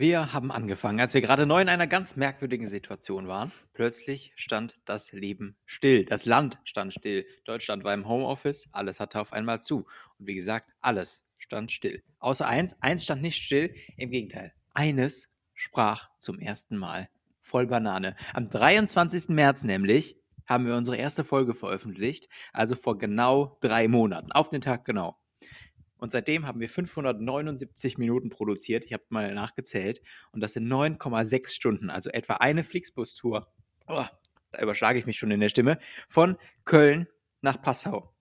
Wir haben angefangen, als wir gerade neu in einer ganz merkwürdigen Situation waren. Plötzlich stand das Leben still. Das Land stand still. Deutschland war im Homeoffice. Alles hatte auf einmal zu. Und wie gesagt, alles stand still. Außer eins. Eins stand nicht still. Im Gegenteil. Eines sprach zum ersten Mal voll Banane. Am 23. März nämlich haben wir unsere erste Folge veröffentlicht. Also vor genau drei Monaten. Auf den Tag genau. Und seitdem haben wir 579 Minuten produziert. Ich habe mal nachgezählt. Und das sind 9,6 Stunden, also etwa eine Flixbus-Tour. Oh, da überschlage ich mich schon in der Stimme. Von Köln nach Passau.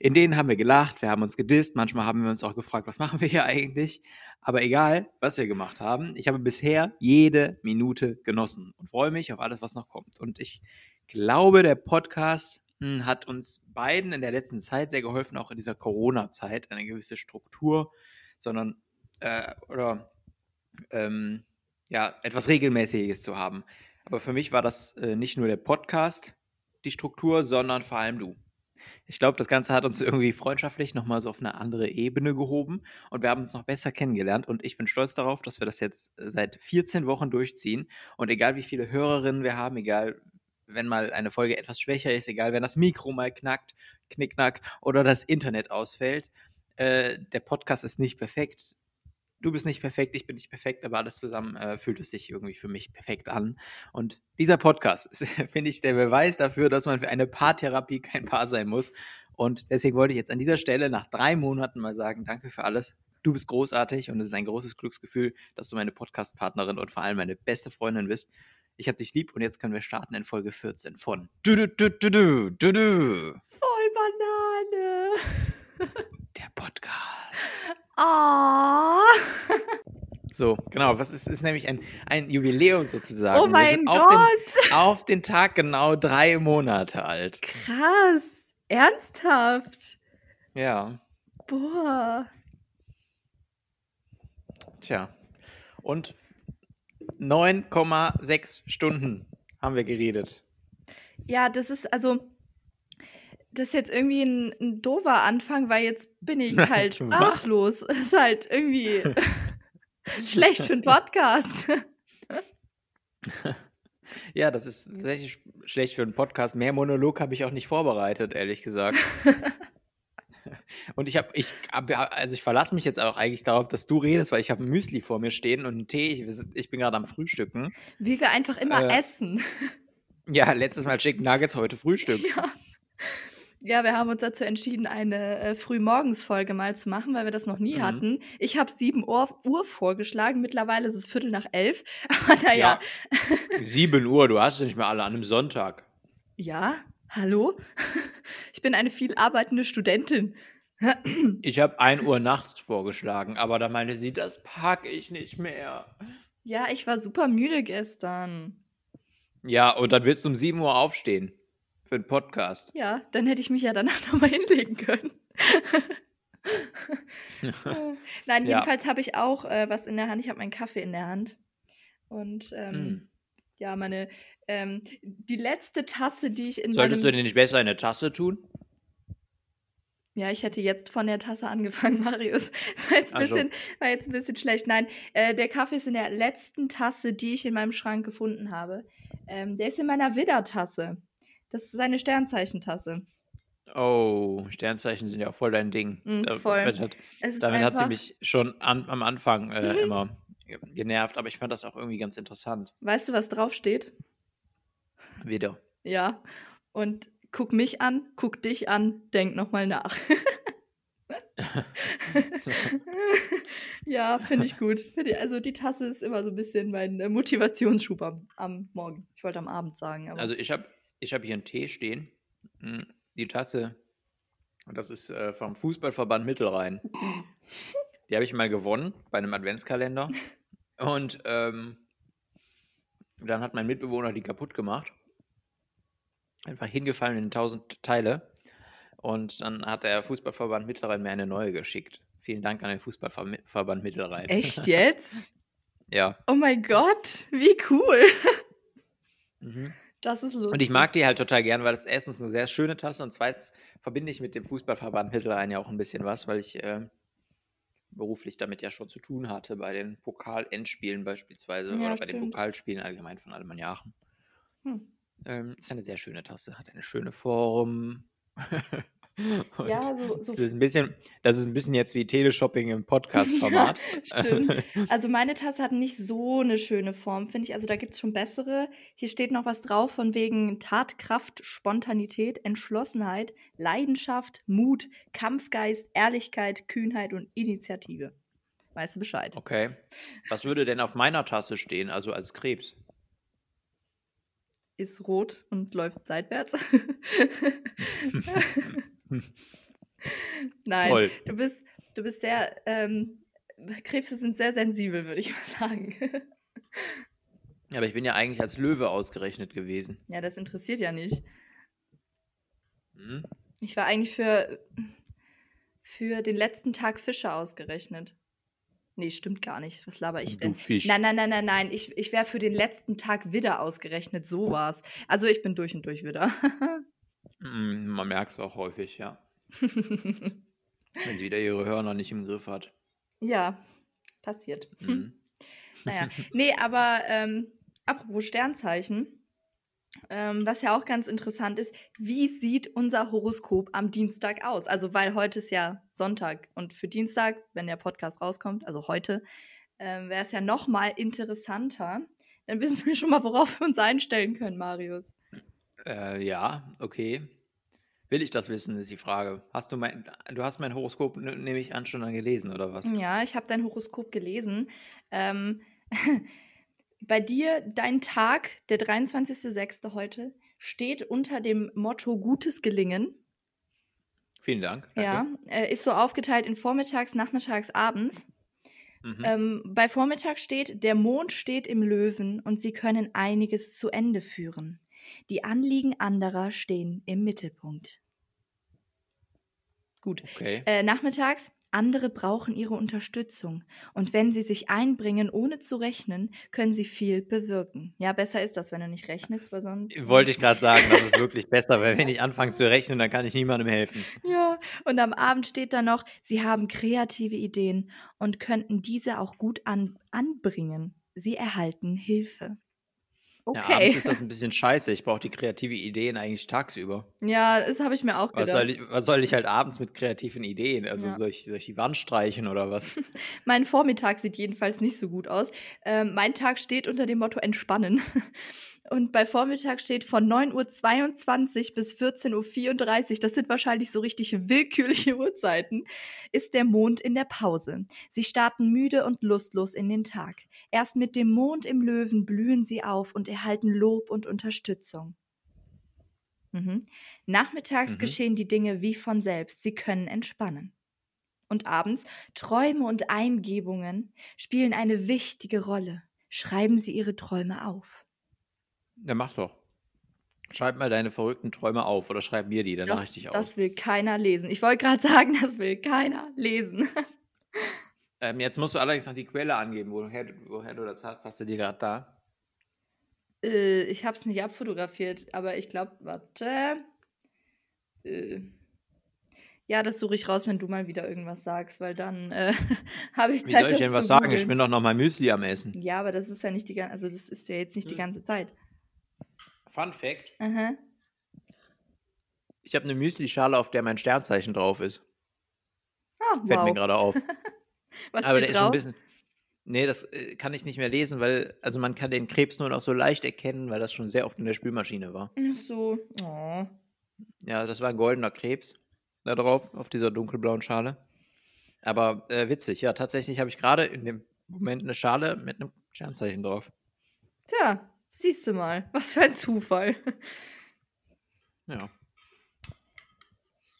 In denen haben wir gelacht, wir haben uns gedisst, manchmal haben wir uns auch gefragt, was machen wir hier eigentlich? Aber egal, was wir gemacht haben, ich habe bisher jede Minute genossen und freue mich auf alles, was noch kommt. Und ich glaube, der Podcast hat uns beiden in der letzten Zeit sehr geholfen, auch in dieser Corona-Zeit, eine gewisse Struktur, sondern äh, oder ähm, ja, etwas Regelmäßiges zu haben. Aber für mich war das äh, nicht nur der Podcast, die Struktur, sondern vor allem du. Ich glaube, das Ganze hat uns irgendwie freundschaftlich nochmal so auf eine andere Ebene gehoben und wir haben uns noch besser kennengelernt und ich bin stolz darauf, dass wir das jetzt seit 14 Wochen durchziehen und egal wie viele Hörerinnen wir haben, egal wenn mal eine Folge etwas schwächer ist, egal wenn das Mikro mal knackt, knickknack oder das Internet ausfällt. Äh, der Podcast ist nicht perfekt. Du bist nicht perfekt, ich bin nicht perfekt, aber alles zusammen äh, fühlt es sich irgendwie für mich perfekt an. Und dieser Podcast ist, finde ich, der Beweis dafür, dass man für eine Paartherapie kein Paar sein muss. Und deswegen wollte ich jetzt an dieser Stelle nach drei Monaten mal sagen, danke für alles. Du bist großartig und es ist ein großes Glücksgefühl, dass du meine Podcast-Partnerin und vor allem meine beste Freundin bist. Ich hab dich lieb und jetzt können wir starten in Folge 14 von Du du du du du du du. Voll Banane. Der Podcast. Oh. So, genau. Was ist, ist nämlich ein, ein Jubiläum sozusagen. Oh Wir mein sind auf Gott. Den, auf den Tag genau drei Monate alt. Krass. Ernsthaft. Ja. Boah. Tja. Und 9,6 Stunden haben wir geredet. Ja, das ist also. Das ist jetzt irgendwie ein, ein doofer Anfang, weil jetzt bin ich halt Was? sprachlos. Das ist halt irgendwie schlecht für einen Podcast. Ja, das ist tatsächlich sch- schlecht für einen Podcast. Mehr Monolog habe ich auch nicht vorbereitet, ehrlich gesagt. Und ich habe, ich, also ich verlasse mich jetzt auch eigentlich darauf, dass du redest, weil ich habe ein Müsli vor mir stehen und einen Tee. Ich, ich bin gerade am Frühstücken. Wie wir einfach immer Äh, essen. Ja, letztes Mal Chicken Nuggets, heute Frühstück. Ja. Ja, wir haben uns dazu entschieden, eine äh, Frühmorgensfolge mal zu machen, weil wir das noch nie Mhm. hatten. Ich habe 7 Uhr, Uhr vorgeschlagen, mittlerweile ist es Viertel nach elf. Aber naja, 7 Uhr, du hast ja nicht mehr alle an einem Sonntag. ja, hallo? Ich bin eine viel arbeitende Studentin. Ich habe 1 Uhr nachts vorgeschlagen, aber da meinte sie, das packe ich nicht mehr. Ja, ich war super müde gestern. Ja, und dann willst du um 7 Uhr aufstehen für einen Podcast. Ja, dann hätte ich mich ja danach nochmal hinlegen können. Nein, Ja. jedenfalls habe ich auch äh, was in der Hand. Ich habe meinen Kaffee in der Hand. Und ähm, Mm. ja, meine, ähm, die letzte Tasse, die ich in Solltest du meinem... den nicht besser in eine Tasse tun? Ja, ich hätte jetzt von der Tasse angefangen, Marius. Das war jetzt ein Ach so. bisschen, war jetzt ein bisschen schlecht. Nein, äh, der Kaffee ist in der letzten Tasse, die ich in meinem Schrank gefunden habe. Ähm, der ist in meiner Widder-Tasse. Das ist eine Sternzeichentasse. Oh, Sternzeichen sind ja auch voll dein Ding. Mm, voll. Damit hat, damit hat sie mich schon an, am Anfang äh, Mhm. immer ge- genervt, aber ich fand das auch irgendwie ganz interessant. Weißt du, was draufsteht? Wieder. Ja. Und guck mich an, guck dich an, denk nochmal nach. ja, finde ich gut. Also die Tasse ist immer so ein bisschen mein äh, Motivationsschub am, am Morgen. Ich wollte am Abend sagen, Also ich habe ich hab hier einen Tee stehen. Mm, Die Tasse, das ist äh, vom Fußballverband Mittelrhein. Die habe ich mal gewonnen bei einem Adventskalender. Und ähm, dann hat mein Mitbewohner die kaputt gemacht. Einfach hingefallen in tausend Teile. Und dann hat der Fußballverband Mittelrhein mir eine neue geschickt. Vielen Dank an den Fußballverband Mittelrhein. echt jetzt? Ja. Oh mein Gott, wie cool. Mhm. Das ist lustig. Und ich mag die halt total gern, weil das erstens eine sehr schöne Tasse und zweitens verbinde ich mit dem Fußballverband Mittelrhein ja auch ein bisschen was, weil ich äh, beruflich damit ja schon zu tun hatte, bei den Pokal-Endspielen beispielsweise Ja, oder bei den stimmt. Pokalspielen allgemein von Alemann Aachen. Hm. Ähm, ist eine sehr schöne Tasse, hat eine schöne Form. Ja, so, so das ist ein bisschen, das ist ein bisschen jetzt wie Teleshopping im Podcast-Format. Stimmt. Also meine Tasse hat nicht so eine schöne Form, finde ich. Also da gibt es schon bessere. Hier steht noch was drauf von wegen Tatkraft, Spontanität, Entschlossenheit, Leidenschaft, Mut, Kampfgeist, Ehrlichkeit, Kühnheit und Initiative. Weißt du Bescheid? Okay. Was würde denn auf meiner Tasse stehen, also als Krebs? Ist rot und läuft seitwärts. Nein, Toll. du bist, du bist sehr, ähm, Krebse sind sehr sensibel, würde ich mal sagen. Aber ich bin ja eigentlich als Löwe ausgerechnet gewesen. ja, das interessiert ja nicht. Hm? Ich war eigentlich für, für den letzten Tag Fische ausgerechnet. Nee, stimmt gar nicht. Was laber ich Du denn? Fisch. Nein, nein, nein, nein, nein. Ich, ich wäre für den letzten Tag Widder ausgerechnet. So war's. Also ich bin durch und durch Widder. Mm, Man merkt es auch häufig, ja. Wenn sie wieder ihre Hörner nicht im Griff hat. ja, passiert. Mhm. Naja, nee, aber ähm, apropos Sternzeichen, ähm, was ja auch ganz interessant ist, wie sieht unser Horoskop am Dienstag aus? Also, weil heute ist ja Sonntag und für Dienstag, wenn der Podcast rauskommt, also heute, ähm, wäre es ja noch mal interessanter. Dann wissen wir schon mal, worauf wir uns einstellen können, Marius. Äh, ja, okay. Will ich das wissen, ist die Frage. Hast du mein, du hast mein Horoskop, ne- nehme ich an, schon dann gelesen, oder was? Ja, ich habe dein Horoskop gelesen. Ähm, bei dir, dein Tag, der 23.06. heute, steht unter dem Motto Gutes gelingen. Vielen Dank. Ja, Danke. äh, ist so aufgeteilt in Vormittags, Nachmittags, Abends. Mhm. Ähm, bei Vormittag steht, der Mond steht im Löwen und sie können einiges zu Ende führen. Die Anliegen anderer stehen im Mittelpunkt. Gut. Okay. Äh, nachmittags, andere brauchen ihre Unterstützung. Und wenn sie sich einbringen, ohne zu rechnen, können sie viel bewirken. Ja, besser ist das, wenn du nicht rechnest, weil sonst. Wollte ich gerade sagen, das ist wirklich besser, weil wenn ich anfange zu rechnen, dann kann ich niemandem helfen. Ja, und am Abend steht da noch, sie haben kreative Ideen und könnten diese auch gut an, anbringen. Sie erhalten Hilfe. Ja, Okay. abends ist das ein bisschen scheiße. Ich brauche die kreative Ideen eigentlich tagsüber. Ja, das habe ich mir auch Was gedacht. soll, ich, was soll ich halt abends mit kreativen Ideen? Also Ja. soll, ich, soll ich die Wand streichen oder was? Mein Vormittag sieht jedenfalls nicht so gut aus. Ähm, mein Tag steht unter dem Motto Entspannen. Und bei Vormittag steht von 9.22 Uhr bis 14.34 Uhr, das sind wahrscheinlich so richtig willkürliche Uhrzeiten, ist der Mond in der Pause. Sie starten müde und lustlos in den Tag. Erst mit dem Mond im Löwen blühen sie auf und erhalten Lob und Unterstützung. Mhm. Nachmittags Mhm. geschehen die Dinge wie von selbst. Sie können entspannen. Und abends Träume und Eingebungen spielen eine wichtige Rolle. Schreiben Sie Ihre Träume auf. Ja, mach doch. Schreib mal deine verrückten Träume auf oder schreib mir die, dann mache ich Das, dich das auf. will keiner lesen. Ich wollte gerade sagen, das will keiner lesen. Ähm, jetzt musst du allerdings noch die Quelle angeben, woher, du- woher du das hast. Hast du die gerade da? äh, ich habe es nicht abfotografiert, aber ich glaube, warte. Äh, ja, das suche ich raus, wenn du mal wieder irgendwas sagst, weil dann äh, habe ich Wie Zeit, soll ich das denn was sagen? Ich bin doch noch mal Müsli am Essen. Ja, aber das ist ja nicht die ganze, also das ist ja jetzt nicht die Hm. ganze Zeit. Fun Fact: Aha. Ich habe eine Müsli-Schale, auf der mein Sternzeichen drauf ist. Ah, Fällt mir wow. gerade auf. Was Aber der steht ist schon ein drauf? bisschen. Nee, das äh, kann ich nicht mehr lesen, weil, also man kann den Krebs nur noch so leicht erkennen, weil das schon sehr oft in der Spülmaschine war. Ach so. Oh. Ja, das war ein goldener Krebs da drauf, auf dieser dunkelblauen Schale. Aber äh, witzig, ja, tatsächlich habe ich gerade in dem Moment eine Schale mit einem Sternzeichen drauf. Tja, siehst du mal. Was für ein Zufall. Ja.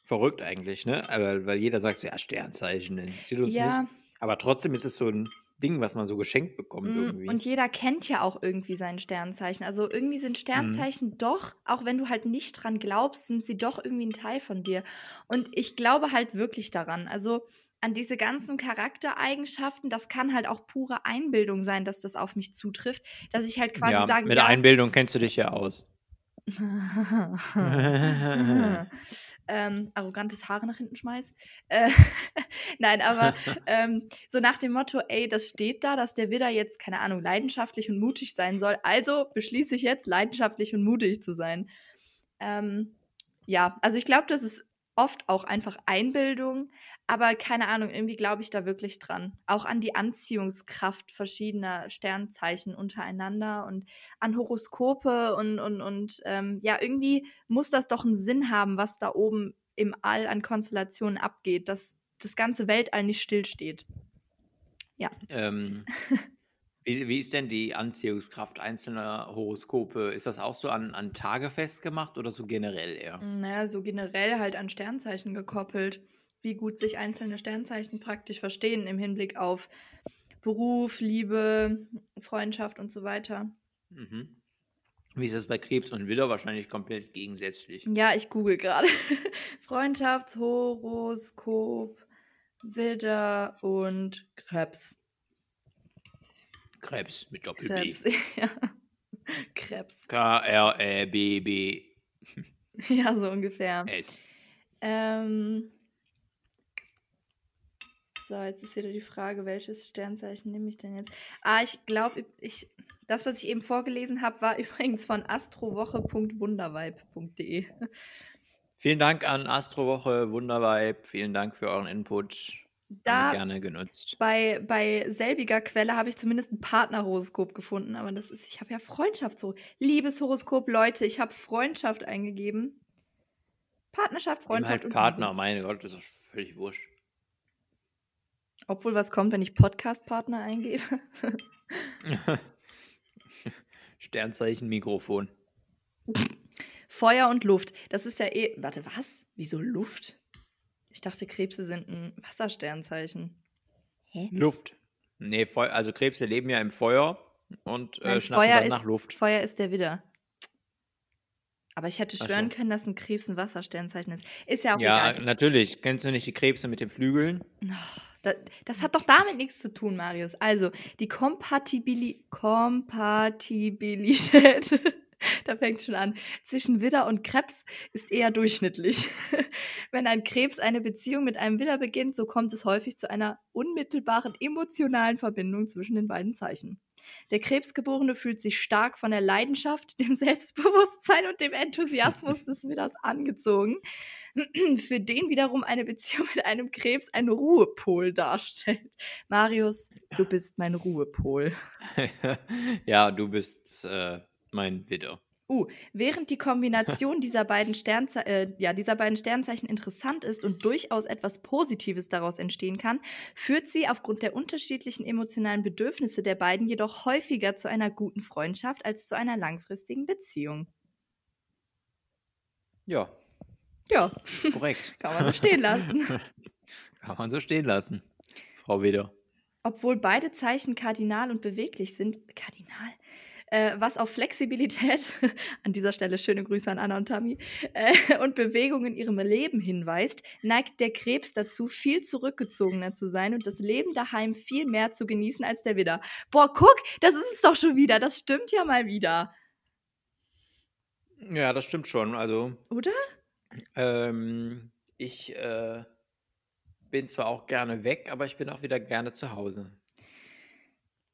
Verrückt eigentlich, ne? Aber, weil jeder sagt so, ja, Sternzeichen, interessiert uns Ja. nicht. Aber trotzdem ist es so ein Ding, was man so geschenkt bekommt Mm, irgendwie. Und jeder kennt ja auch irgendwie sein Sternzeichen. Also irgendwie sind Sternzeichen Mhm. doch, auch wenn du halt nicht dran glaubst, sind sie doch irgendwie ein Teil von dir. Und ich glaube halt wirklich daran. Also an diese ganzen Charaktereigenschaften, das kann halt auch pure Einbildung sein, dass das auf mich zutrifft, dass ich halt quasi ja, sage, mit ja, Einbildung kennst du dich ja aus. ähm, arrogantes Haare nach hinten schmeiß. Äh, Nein, aber ähm, so nach dem Motto, ey, das steht da, dass der Widder jetzt, keine Ahnung, leidenschaftlich und mutig sein soll. Also beschließe ich jetzt, leidenschaftlich und mutig zu sein. Ähm, ja, also ich glaube, das ist oft auch einfach Einbildung, aber keine Ahnung, irgendwie glaube ich da wirklich dran. Auch an die Anziehungskraft verschiedener Sternzeichen untereinander und an Horoskope und, und, und ähm, ja, irgendwie muss das doch einen Sinn haben, was da oben im All an Konstellationen abgeht, dass das ganze Weltall nicht stillsteht. Ja. Ähm, wie, wie, ist denn die Anziehungskraft einzelner Horoskope? Ist das auch so an, an Tage festgemacht oder so generell eher? Naja, so generell halt an Sternzeichen gekoppelt. Wie gut sich einzelne Sternzeichen praktisch verstehen im Hinblick auf Beruf, Liebe, Freundschaft und so weiter. Mhm. Wie ist das bei Krebs und Widder? Wahrscheinlich komplett gegensätzlich. Ja, ich google gerade. Freundschaftshoroskop Widder und Krebs. Krebs mit Doppel-B. Krebs, ja. Krebs. K-R-E-B-B. ja, so ungefähr. S. Ähm, so, jetzt ist wieder die Frage, welches Sternzeichen nehme ich denn jetzt? Ah, ich glaube, ich, das, was ich eben vorgelesen habe, war übrigens von astrowoche.wundervibe.de. Vielen Dank an Astrowoche, Wundervibe. Vielen Dank für euren Input. Da gerne genutzt. Bei, bei selbiger Quelle habe ich zumindest ein Partnerhoroskop gefunden, aber das ist, ich habe ja Freundschaftshoroskop. Liebeshoroskop, Leute, ich habe Freundschaft eingegeben. Partnerschaft, Freundschaft. Nimm halt Partner, meine Gott, das ist völlig wurscht. Obwohl was kommt, wenn ich Podcast-Partner eingebe? Sternzeichen Mikrofon. Feuer und Luft. Das ist ja eh. Warte, was? Wieso Luft? Ich dachte, Krebse sind ein Wassersternzeichen. Hä? Luft. Nee, Feu also Krebse leben ja im Feuer und äh, schnappen Feuer dann nach ist, Luft. Feuer ist der Widder. Aber ich hätte schwören so. können, dass ein Krebs ein Wassersternzeichen ist. Ist ja auch Ja, egal. natürlich. Kennst du nicht die Krebse mit den Flügeln? Oh, das, das, hat doch damit nichts zu tun, Marius. Also, die Kompatibili Kompatibilität da fängt schon an. Zwischen Widder und Krebs ist eher durchschnittlich. Wenn ein Krebs eine Beziehung mit einem Widder beginnt, so kommt es häufig zu einer unmittelbaren emotionalen Verbindung zwischen den beiden Zeichen. Der Krebsgeborene fühlt sich stark von der Leidenschaft, dem Selbstbewusstsein und dem Enthusiasmus des Widders angezogen, für den wiederum eine Beziehung mit einem Krebs ein Ruhepol darstellt. Marius, du bist mein Ruhepol. ja, du bist äh, mein Widder. Uh, während die Kombination dieser beiden, Sternze äh, ja, dieser beiden Sternzeichen interessant ist und durchaus etwas Positives daraus entstehen kann, führt sie aufgrund der unterschiedlichen emotionalen Bedürfnisse der beiden jedoch häufiger zu einer guten Freundschaft als zu einer langfristigen Beziehung. Ja. Ja. Korrekt. kann man so stehen lassen. kann man so stehen lassen, Frau Widder. Obwohl beide Zeichen kardinal und beweglich sind, kardinal? Äh, was auf Flexibilität, an dieser Stelle schöne Grüße an Anna und Tammy, äh, und Bewegung in ihrem Leben hinweist, neigt der Krebs dazu, viel zurückgezogener zu sein und das Leben daheim viel mehr zu genießen als der Widder. Boah, guck, das ist es doch schon wieder, das stimmt ja mal wieder. Ja, das stimmt schon, also. Oder? Ähm, ich äh, bin zwar auch gerne weg, aber ich bin auch wieder gerne zu Hause.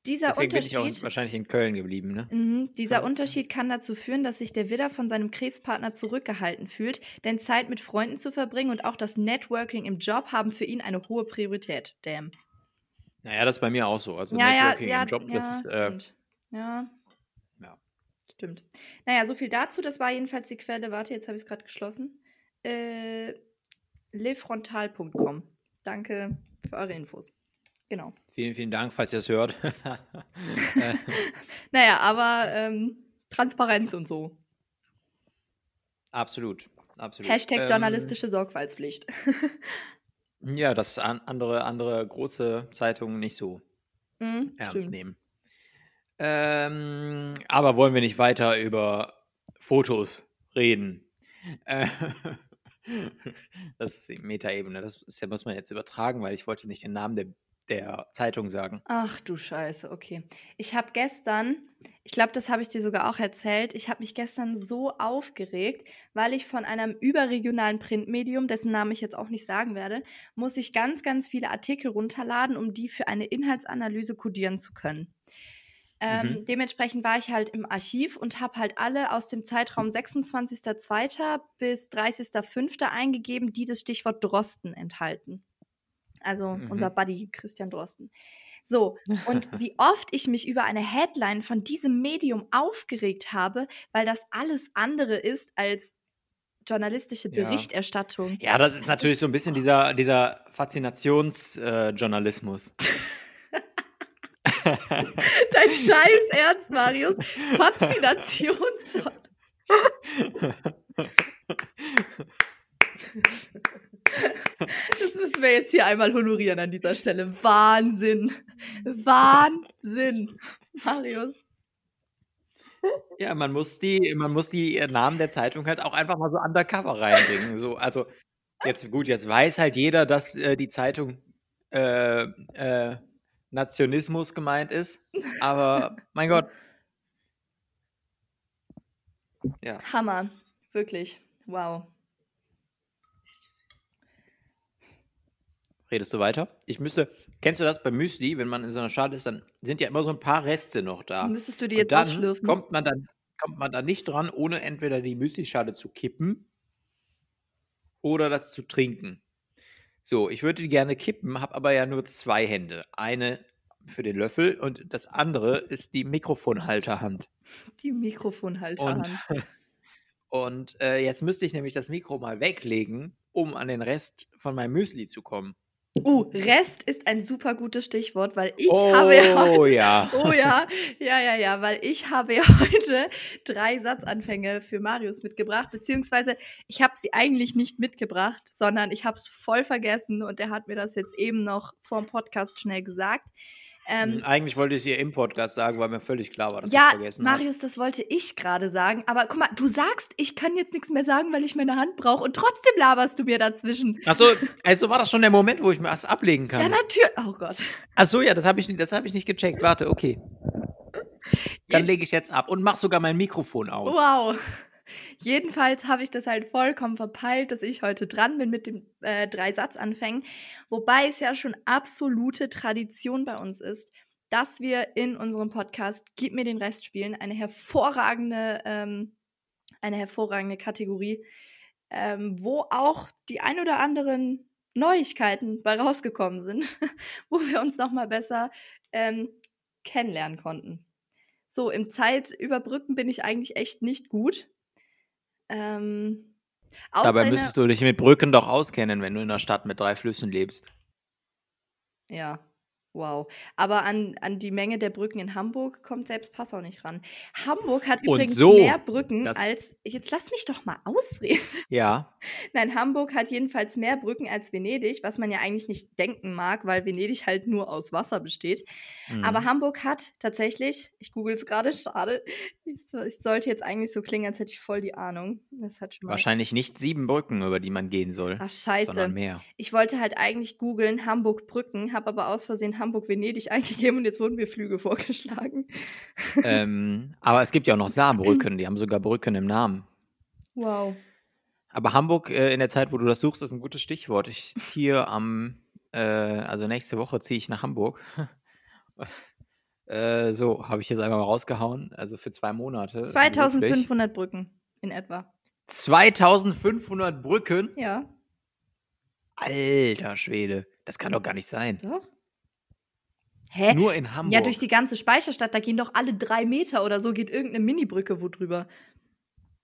Dieser Deswegen Unterschied, bin ich auch wahrscheinlich in Köln geblieben, ne? Mhm, dieser ja. Unterschied kann dazu führen, dass sich der Widder von seinem Krebspartner zurückgehalten fühlt, denn Zeit mit Freunden zu verbringen und auch das Networking im Job haben für ihn eine hohe Priorität. Damn. Naja, das ist bei mir auch so. Also ja, Networking ja, im Job, ja, das ist. Äh, stimmt. Ja. Ja. Stimmt. Naja, so viel dazu. Das war jedenfalls die Quelle. Warte, jetzt habe ich es gerade geschlossen. Äh, lefrontal.com. Danke für eure Infos. Genau. Vielen, vielen Dank, falls ihr es hört. naja, aber ähm, Transparenz und so. Absolut, absolut. Hashtag ähm, journalistische Sorgfaltspflicht. ja, das an, andere, andere große Zeitungen nicht so mhm, ernst stimmt. nehmen. Ähm, aber wollen wir nicht weiter über Fotos reden? Äh, das ist die Metaebene. Das ist, muss man jetzt übertragen, weil ich wollte nicht den Namen der der Zeitung sagen. Ach du Scheiße, okay. Ich habe gestern, ich glaube, das habe ich dir sogar auch erzählt, ich habe mich gestern so aufgeregt, weil ich von einem überregionalen Printmedium, dessen Namen ich jetzt auch nicht sagen werde, muss ich ganz, ganz viele Artikel runterladen, um die für eine Inhaltsanalyse codieren zu können. Ähm, Mhm. dementsprechend war ich halt im Archiv und habe halt alle aus dem Zeitraum 26.02. bis 30.05. eingegeben, die das Stichwort Drosten enthalten. Also Mhm. unser Buddy Christian Drosten. So, und wie oft ich mich über eine Headline von diesem Medium aufgeregt habe, weil das alles andere ist als journalistische Ja. Berichterstattung. Ja, das ist natürlich so ein bisschen dieser, dieser Faszinationsjournalismus. Dein Scheiß Ernst, Marius. Faszinationsjournalismus. Das müssen wir jetzt hier einmal honorieren an dieser Stelle. Wahnsinn. Wahnsinn. Marius. ja, man muss die, man muss die äh, Namen der Zeitung halt auch einfach mal so undercover reinbringen. So, also jetzt gut, jetzt weiß halt jeder, dass äh, die Zeitung äh, äh, Nationismus gemeint ist. Aber mein Gott. Ja. Hammer. Wirklich. Wow. Redest du weiter? Ich müsste. Kennst du das bei Müsli, wenn man in so einer Schale ist, dann sind ja immer so ein paar Reste noch da. Müsstest du die jetzt dann ausschlürfen? kommt man dann kommt man da nicht dran, ohne entweder die Müslischale zu kippen oder das zu trinken. So, ich würde die gerne kippen, habe aber ja nur zwei Hände. Eine für den Löffel und das andere ist die Mikrofonhalterhand. Die Mikrofonhalterhand. Und, und äh, jetzt müsste ich nämlich das Mikro mal weglegen, um an den Rest von meinem Müsli zu kommen. Uh, Rest ist ein super gutes Stichwort, weil ich habe ja oh ja. Oh ja, ja, ja, ja, weil ich habe ja heute drei Satzanfänge für Marius mitgebracht, beziehungsweise ich habe sie eigentlich nicht mitgebracht, sondern ich habe es voll vergessen und er hat mir das jetzt eben noch vor dem Podcast schnell gesagt. Ähm, Hm, Eigentlich wollte ich es ihr im Podcast sagen, weil mir völlig klar war, dass ich ja, vergessen habe. Marius, das wollte ich gerade sagen, aber guck mal, du sagst, ich kann jetzt nichts mehr sagen, weil ich meine Hand brauche und trotzdem laberst du mir dazwischen. Achso, also war das schon der Moment, wo ich mir das ablegen Ja, kann. natürlich. Oh Gott. Achso, ja, das habe ich, nicht- das hab ich nicht gecheckt. Warte, okay. Dann lege ich jetzt ab und mach sogar mein Mikrofon aus. Wow. Jedenfalls habe ich das halt vollkommen verpeilt, dass ich heute dran bin mit den äh, drei Satzanfängen. Wobei es ja schon absolute Tradition bei uns ist, dass wir in unserem Podcast Gib mir den Rest spielen, eine hervorragende, ähm, eine hervorragende Kategorie, ähm, wo auch die ein oder anderen Neuigkeiten bei rausgekommen sind, wo wir uns nochmal besser ähm, kennenlernen konnten. So, im Zeitüberbrücken bin ich eigentlich echt nicht gut. Ähm, Dabei müsstest du dich mit Brücken doch auskennen, wenn du in einer Stadt mit drei Flüssen lebst. Ja, wow. Aber an, an die Menge der Brücken in Hamburg kommt selbst Passau nicht ran. Hamburg hat Und übrigens so, mehr Brücken als. Jetzt lass mich doch mal ausreden. Ja. Nein, Hamburg hat jedenfalls mehr Brücken als Venedig, was man ja eigentlich nicht denken mag, weil Venedig halt nur aus Wasser besteht. Mhm. Aber Hamburg hat tatsächlich, ich google es gerade, schade. Ich, so- ich sollte jetzt eigentlich so klingen, als hätte ich voll die Ahnung. Das hat schon mal. Wahrscheinlich nicht sieben Brücken, über die man gehen soll, Ach, scheiße. sondern mehr. Ich wollte halt eigentlich googeln Hamburg-Brücken, habe aber aus Versehen Hamburg-Venedig eingegeben und jetzt wurden mir Flüge vorgeschlagen. ähm, aber es gibt ja auch noch Saarbrücken, die haben sogar Brücken im Namen. Wow. Aber Hamburg äh, in der Zeit, wo du das suchst, ist ein gutes Stichwort. Ich ziehe am, äh, also nächste Woche ziehe ich nach Hamburg. äh, so, habe ich jetzt einfach mal rausgehauen. Also für zwei Monate. beruflich. 2500 Brücken in etwa. 2500 Brücken? Ja, Alter Schwede, das kann doch gar nicht sein. doch. Hä? Nur in Hamburg. Ja, durch die ganze Speicherstadt, da gehen doch alle drei Meter oder so, geht irgendeine Mini-Brücke wo drüber.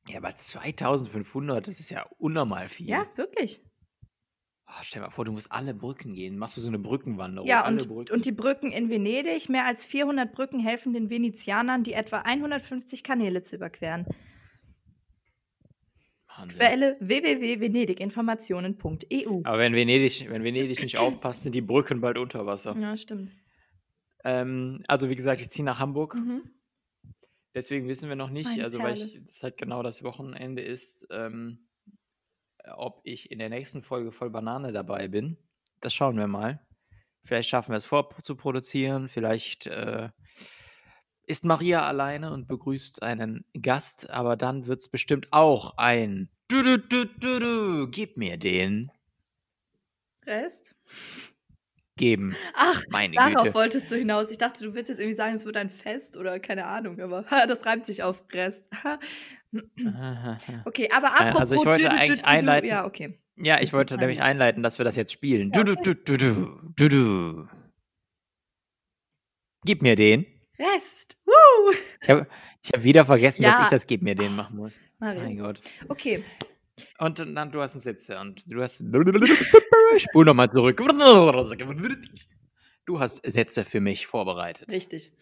ja, aber 2500, das ist ja unnormal viel. Ja, wirklich. Oh, stell dir mal vor, du musst alle Brücken gehen. Machst du so eine Brückenwanderung? Ja, alle und, und die Brücken in Venedig, mehr als 400 Brücken helfen den Venezianern, die etwa 150 Kanäle zu überqueren. Wahnsinn. Quelle www.venediginformationen.eu. Aber wenn Venedig, wenn Venedig nicht aufpasst, sind die Brücken bald unter Wasser. Ja, stimmt. Ähm, also wie gesagt, ich ziehe nach Hamburg. Mhm. Deswegen wissen wir noch nicht, Meine also weil Perle. ich, das halt genau das Wochenende ist, ähm, ob ich in der nächsten Folge voll Banane dabei bin. Das schauen wir mal. Vielleicht schaffen wir es vorzuproduzieren. Vielleicht äh, ist Maria alleine und begrüßt einen Gast, aber dann wird es bestimmt auch ein du, du, du, du, du, gib mir den Rest? Geben. Ach, Meine darauf Güte. wolltest du hinaus. Ich dachte, du willst jetzt irgendwie sagen, es wird ein Fest oder keine Ahnung, aber das reimt sich auf Rest. okay, aber Äh, apropos. also ich wollte eigentlich einleiten- Ja, okay. Ja, ich wollte nämlich einleiten, dass wir das jetzt spielen. Du, du, du, du, du, du, du. Gib mir den. Rest. Woo! Ich habe ich hab wieder vergessen, Ja. dass ich das Gib mir den machen muss. Mach Mein. Gott. Okay. Und dann, du hast einen Sitze und du hast. Spul nochmal zurück. Du hast Sätze für mich vorbereitet. Richtig.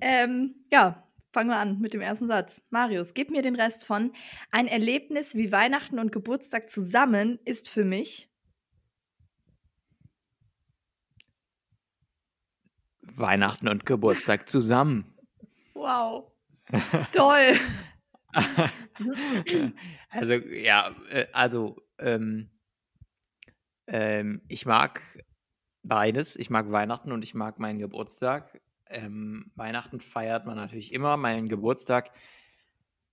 Ähm, ja, fangen wir an mit dem ersten Satz. Marius, gib mir den Rest von. Ein Erlebnis wie Weihnachten und Geburtstag zusammen ist für mich. Weihnachten und Geburtstag zusammen. Wow. Toll. also, ja, äh, also, ähm, ähm, ich mag beides. Ich mag Weihnachten und ich mag meinen Geburtstag. Ähm, Weihnachten feiert man natürlich immer, meinen Geburtstag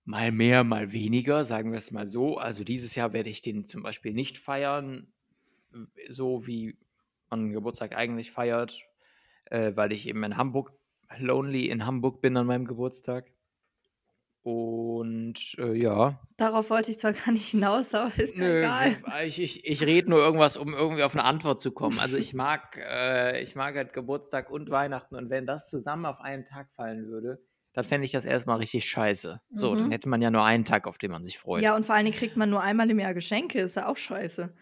mal mehr, mal weniger, sagen wir es mal so. Also dieses Jahr werde ich den zum Beispiel nicht feiern, so wie man einen Geburtstag eigentlich feiert, äh, weil ich eben in Hamburg, lonely in Hamburg bin an meinem Geburtstag. Und äh, ja, Darauf wollte ich zwar gar nicht hinaus, aber ist mir Nö, egal. ich, ich, ich rede nur irgendwas, um irgendwie auf eine Antwort zu kommen. Also ich mag, äh, ich mag halt Geburtstag und Weihnachten und wenn das zusammen auf einen Tag fallen würde, dann fände ich das erstmal richtig scheiße. So, Mhm. dann hätte man ja nur einen Tag, auf den man sich freut. Ja, und vor allen Dingen kriegt man nur einmal im Jahr Geschenke, ist ja auch scheiße.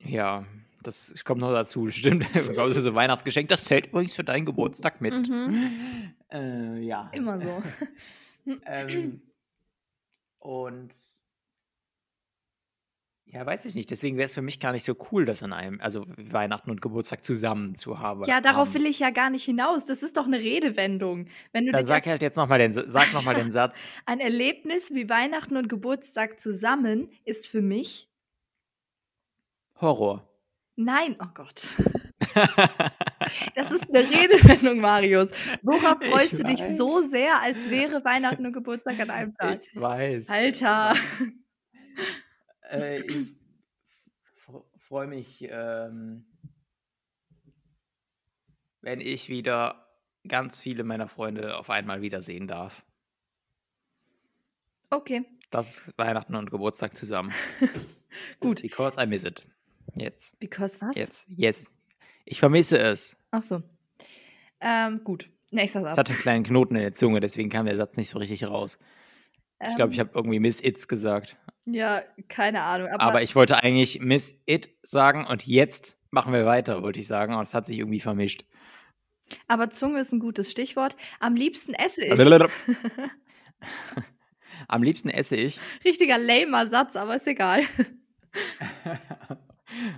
Ja, das kommt noch dazu, stimmt. Also so Weihnachtsgeschenk, das zählt übrigens für deinen Geburtstag mit. Mhm. Äh, ja. Immer so. ähm, und ja, weiß ich nicht. Deswegen wäre es für mich gar nicht so cool, das an einem, also Weihnachten und Geburtstag zusammen zu haben. Ja, darauf will ich ja gar nicht hinaus. Das ist doch eine Redewendung. Wenn du Dann sag halt jetzt nochmal den, sag noch mal den Satz. ein Erlebnis wie Weihnachten und Geburtstag zusammen ist für mich. Horror. Nein, oh Gott. Das ist eine Redewendung, Marius. Worauf Ich freust du dich weiß. so sehr, als wäre Weihnachten und Geburtstag an einem Tag? Ich weiß. Alter. Äh, ich freue mich, ähm, wenn ich wieder ganz viele meiner Freunde auf einmal wiedersehen darf. Okay, Das ist Weihnachten und Geburtstag zusammen. gut. Because I miss it. Jetzt. Because was? Jetzt. Jetzt. Ich vermisse es. Ach so. Ähm, gut. Nächster Ich Satz. hatte einen kleinen Knoten in der Zunge, deswegen kam der Satz nicht so richtig raus. Ich glaube, ich Ähm, habe irgendwie Miss It's gesagt. Ja, keine Ahnung. Aber, Aber ich wollte eigentlich Miss It sagen und jetzt machen wir weiter, wollte ich sagen. Und es hat sich irgendwie vermischt. aber Zunge ist ein gutes Stichwort. Am liebsten esse ich. Am liebsten esse ich. Richtiger lamer Satz, aber ist egal.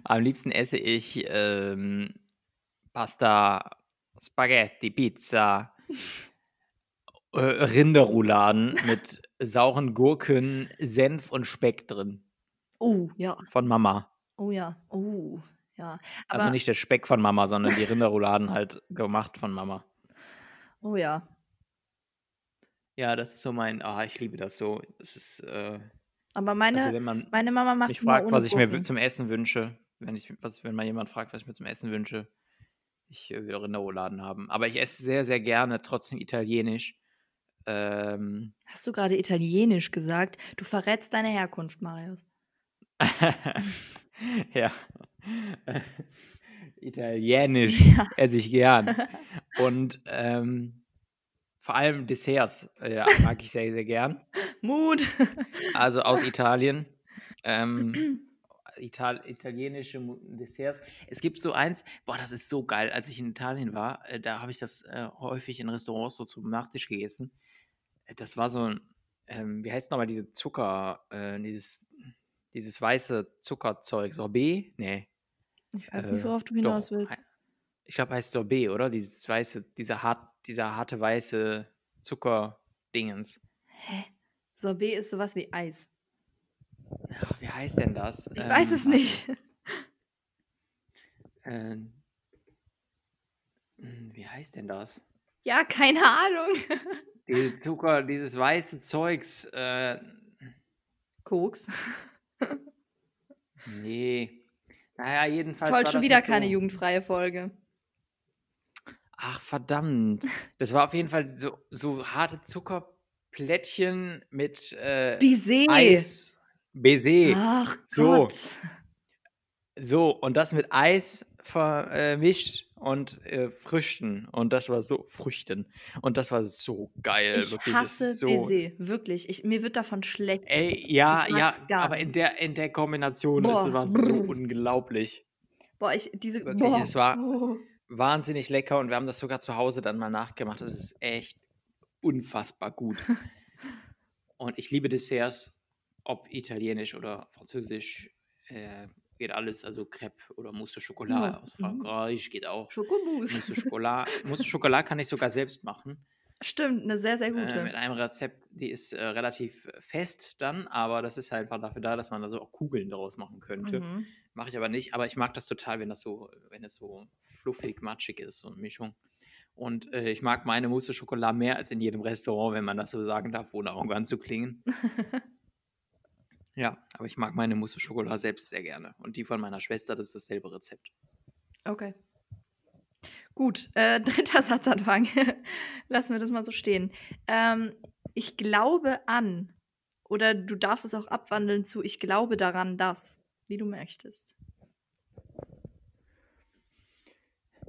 Am liebsten esse ich ähm, Pasta, Spaghetti, Pizza, äh, Rinderrouladen mit sauren Gurken, Senf und Speck drin. Oh, ja. Von Mama. Oh ja. Oh, ja. Aber, Also nicht der Speck von Mama, sondern die Rinderrouladen halt gemacht von Mama. oh ja. Ja, das ist so mein, ah, ich liebe das so. Das ist, äh, Aber meine, also man meine Mama macht mich fragt, was ich mir zum Essen wünsche, wenn ich, was, wenn mal jemand fragt, was ich mir zum Essen wünsche, ich äh, will Rinderrouladen haben. Aber ich esse sehr, sehr gerne trotzdem italienisch. Ähm, Hast du gerade Italienisch gesagt? Du verrätst deine Herkunft, Marius. ja. Italienisch Ja. esse ich gern. Und ähm, vor allem Desserts äh, mag ich sehr, sehr gern. Mut. Also aus Italien. Ähm, Ital italienische Desserts. Es gibt so eins, boah, das ist so geil. Als ich in Italien war, äh, da habe ich das äh, häufig in Restaurants so zum Nachtisch gegessen. Äh, Das war so ein, ähm, wie heißt nochmal diese Zucker, äh, dieses, dieses weiße Zuckerzeug, Sorbet? Nee. Ich weiß Äh, nicht, worauf du doch. hinaus willst. Ich glaube, heißt Sorbet, oder? Dieses weiße, dieser, hart, dieser harte weiße Zuckerdingens. Sorbet ist sowas wie Eis. Ach, wie heißt denn das? Ich weiß es Ähm, nicht. Äh, wie heißt denn das? Ja, keine Ahnung. Die Zucker, dieses weiße Zeugs. Äh, Koks. nee. Naja, jedenfalls. Toll, schon wieder keine so, jugendfreie Folge. Ach, verdammt. Das war auf jeden Fall so, so harte Zuckerplättchen mit äh, Bisee. Eis. Baiser. Ach So. Gott. So, und das mit Eis vermischt und äh, Früchten. Und das war so, Früchten. Und das war so geil. Ich wirklich. das hasse so, Baiser, wirklich. Ich, mir wird davon schlecht. Ey, ja, ja, aber in der, in der Kombination Boah, es war so brr. unglaublich. Boah, ich, diese. Wirklich, boah. es war- Oh. Wahnsinnig lecker und wir haben das sogar zu Hause dann mal nachgemacht. Das ist echt unfassbar gut. und ich liebe Desserts, ob italienisch oder französisch, äh, geht alles. Also Crepe oder Mousse au Chocolat Ja, aus mhm. Frankreich geht auch. Schokomousse. Mousse au Chocolat, Mousse au Chocolat kann ich sogar selbst machen. Stimmt, eine sehr, sehr gute. Äh, mit einem Rezept, die ist äh, relativ fest dann, aber das ist halt einfach dafür da, dass man da so auch Kugeln daraus machen könnte. mhm. Mache ich aber nicht, aber ich mag das total, wenn das so, wenn es so fluffig, matschig ist, so eine Mischung. Und äh, ich mag meine Mousse au Chocolat mehr als in jedem Restaurant, wenn man das so sagen darf, ohne arrogant zu klingen. ja, aber ich mag meine Mousse au Chocolat selbst sehr gerne. Und die von meiner Schwester, das ist dasselbe Rezept. Okay. Gut, äh, dritter Satzanfang. Lassen wir das mal so stehen. Ähm, ich glaube an. Oder du darfst es auch abwandeln zu ich glaube daran, dass. Wie du möchtest.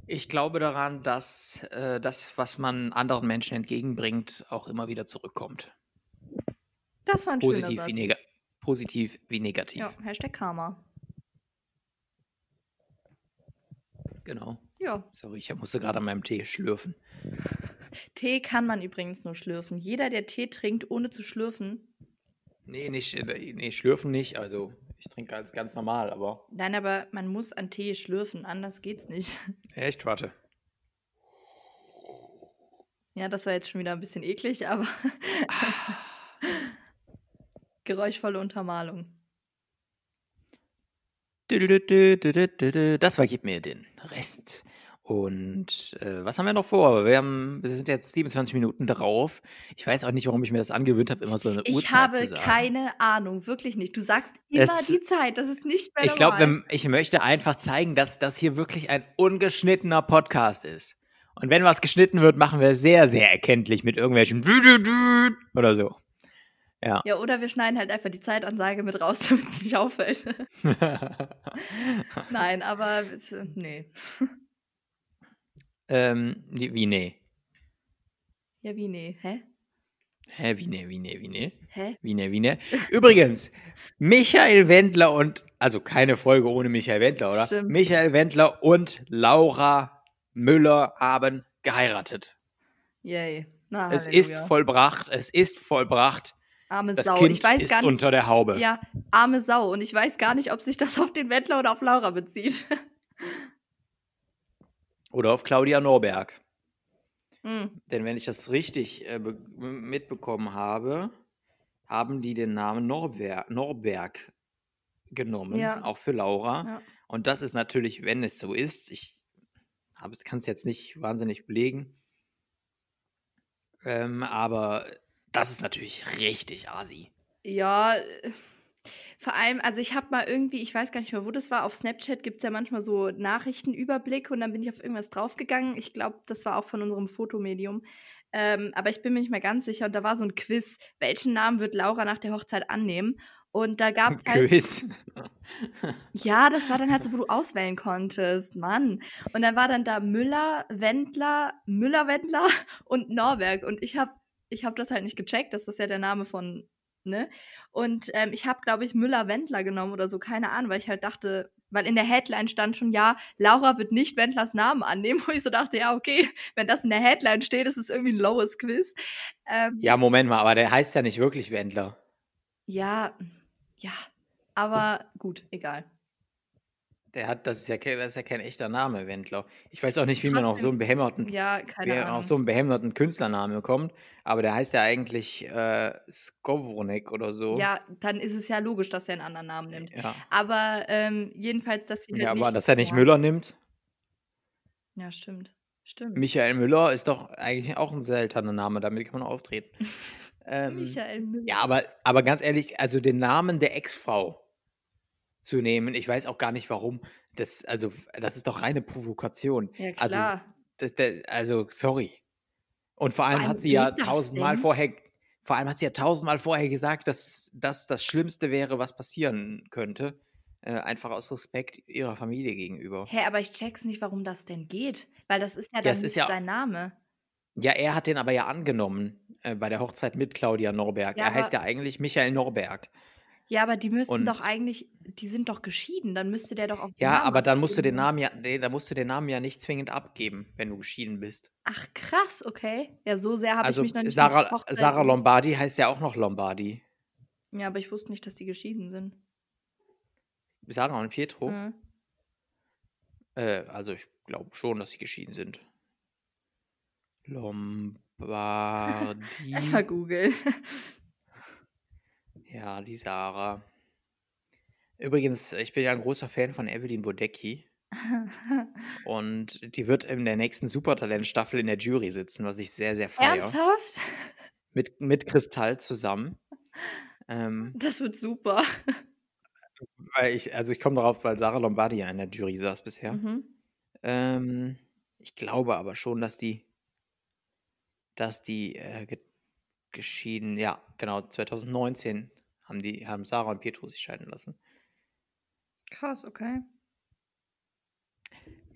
Ich glaube daran, dass äh, das, was man anderen Menschen entgegenbringt, auch immer wieder zurückkommt. Das war ein schöner Positiv Satz. wie, positiv wie negativ. Ja, Hashtag Karma. Genau. Ja. Sorry, ich musste gerade an meinem Tee schlürfen. Tee kann man übrigens nur schlürfen. Jeder, der Tee trinkt, ohne zu schlürfen. Nee, nicht, äh, nee, schlürfen nicht. Also, ich trinke ganz, ganz normal, aber. Nein, aber man muss an Tee schlürfen, anders geht's nicht. Echt, warte. Ja, das war jetzt schon wieder ein bisschen eklig, aber geräuschvolle Untermalung. Das vergibt mir den Rest. Und äh, was haben wir noch vor? Wir, haben, wir sind jetzt 27 Minuten drauf. Ich weiß auch nicht, warum ich mir das angewöhnt habe, immer so eine Ich Uhrzeit habe zu sagen. keine Ahnung, wirklich nicht. Du sagst immer Es- die Zeit, das ist nicht mehr Ich glaube, ich möchte einfach zeigen, dass das hier wirklich ein ungeschnittener Podcast ist. Und wenn was geschnitten wird, machen wir es sehr, sehr erkenntlich mit irgendwelchen oder so. Ja. Ja, oder wir schneiden halt einfach die Zeitansage mit raus, damit es nicht auffällt. Nein, aber äh, nee. Ähm, wie, nee? Ja, wie nee? Hä? Hä, wie nee, wie nee, wie nee? Hä? Wie nee, wie nee? Übrigens, Michael Wendler und, also keine Folge ohne Michael Wendler, oder? Stimmt. Michael Wendler und Laura Müller haben geheiratet. Yay. Na, Es Halleluja. ist vollbracht, es ist vollbracht. Arme Das Sau. Kind ich weiß ist gar nicht. unter der Haube. Ja, arme Sau. Und ich weiß gar nicht, ob sich das auf den Wendler oder auf Laura bezieht. Oder auf Claudia Norberg. Hm. Denn wenn ich das richtig äh, be- mitbekommen habe, haben die den Namen Norberg, Norberg genommen, Ja. auch für Laura. Ja. Und das ist natürlich, wenn es so ist, ich kann es jetzt nicht wahnsinnig belegen, ähm, aber das ist natürlich richtig asi. Ja, äh, vor allem, also ich habe mal irgendwie, ich weiß gar nicht mehr, wo das war, auf Snapchat gibt es ja manchmal so Nachrichtenüberblick und dann bin ich auf irgendwas draufgegangen. Ich glaube, das war auch von unserem Fotomedium. Ähm, aber ich bin mir nicht mehr ganz sicher. Und da war so ein Quiz, welchen Namen wird Laura nach der Hochzeit annehmen? Und da gab es halt, Quiz. ja, das war dann halt so, wo du auswählen konntest, Mann. Und dann war dann da Müller, Wendler, Müller-Wendler und Norberg. Und ich habe ich hab das halt nicht gecheckt, das ist ja der Name von, ne? Und ähm, ich habe, glaube ich, Müller-Wendler genommen oder so, keine Ahnung, weil ich halt dachte, weil in der Headline stand schon, ja, Laura wird nicht Wendlers Namen annehmen, wo ich so dachte, ja, okay, wenn das in der Headline steht, ist es irgendwie ein lowes Quiz. Ähm, Ja, Moment mal, aber der heißt ja nicht wirklich Wendler. ja, ja, aber gut, egal. Der hat, das ist ja, das ist ja kein echter Name, Wendler. Ich weiß auch nicht, wie man auf so einen behämmerten Ja, auf so einen behämmerten Künstlernamen kommt, aber der heißt ja eigentlich äh, Skowronek oder so. Ja, dann ist es ja logisch, dass er einen anderen Namen nimmt. Ja, Aber ähm, jedenfalls, dass sie halt ja aber dass er nicht. Müller nimmt. Ja, stimmt. Stimmt. Michael Müller ist doch eigentlich auch ein seltener Name, damit kann man auftreten. ähm, Michael Müller. ja, aber, aber ganz ehrlich, also den Namen der Ex-Frau zu nehmen, ich weiß auch gar nicht warum. Das, also, das ist doch reine Provokation. Ja, Also, klar. das, das, also, sorry. Und vor allem allem hat sie ja das tausendmal vorher, vor allem hat sie ja tausendmal vorher gesagt, dass das das Schlimmste wäre, was passieren könnte. Äh, einfach aus Respekt ihrer Familie gegenüber. Hä, aber ich check's nicht, warum das denn geht. Weil das ist ja dann ist nicht ja- sein Name. Ja, er hat den aber ja angenommen äh, bei der Hochzeit mit Claudia Norberg. Ja, er heißt ja eigentlich Michael Norberg. Ja, aber die müssten Und- doch eigentlich, die sind doch geschieden, dann müsste der doch auch Ja, aber dann musst du den. Namen ja, nee, da musst du den Namen ja nicht zwingend abgeben, wenn du geschieden bist. Ach krass, okay. Ja, so sehr habe Also ich mich noch nicht Sarah, Sarah Lombardi heißt ja auch noch Lombardi. Ja, aber ich wusste nicht, dass die geschieden sind. Sarah und Pietro. Mhm. Äh, also ich glaube schon, dass sie geschieden sind. Lombardi. Erstmal googelt. Ja, die Sarah. Übrigens, ich bin ja ein großer Fan von Evelyn Bodecki. Und die wird in der nächsten Supertalent-Staffel in der Jury sitzen, was ich sehr, sehr feiere. Ernsthaft? Mit, mit Kristall zusammen. Ähm, Das wird super. weil ich, also ich komme darauf, weil Sarah Lombardi ja in der Jury saß bisher. Mhm. Ähm, ich glaube aber schon, dass die, dass die äh, ge geschieden, ja, genau, 2019 haben die, haben Sarah und Pietro sich scheiden lassen. Krass, okay.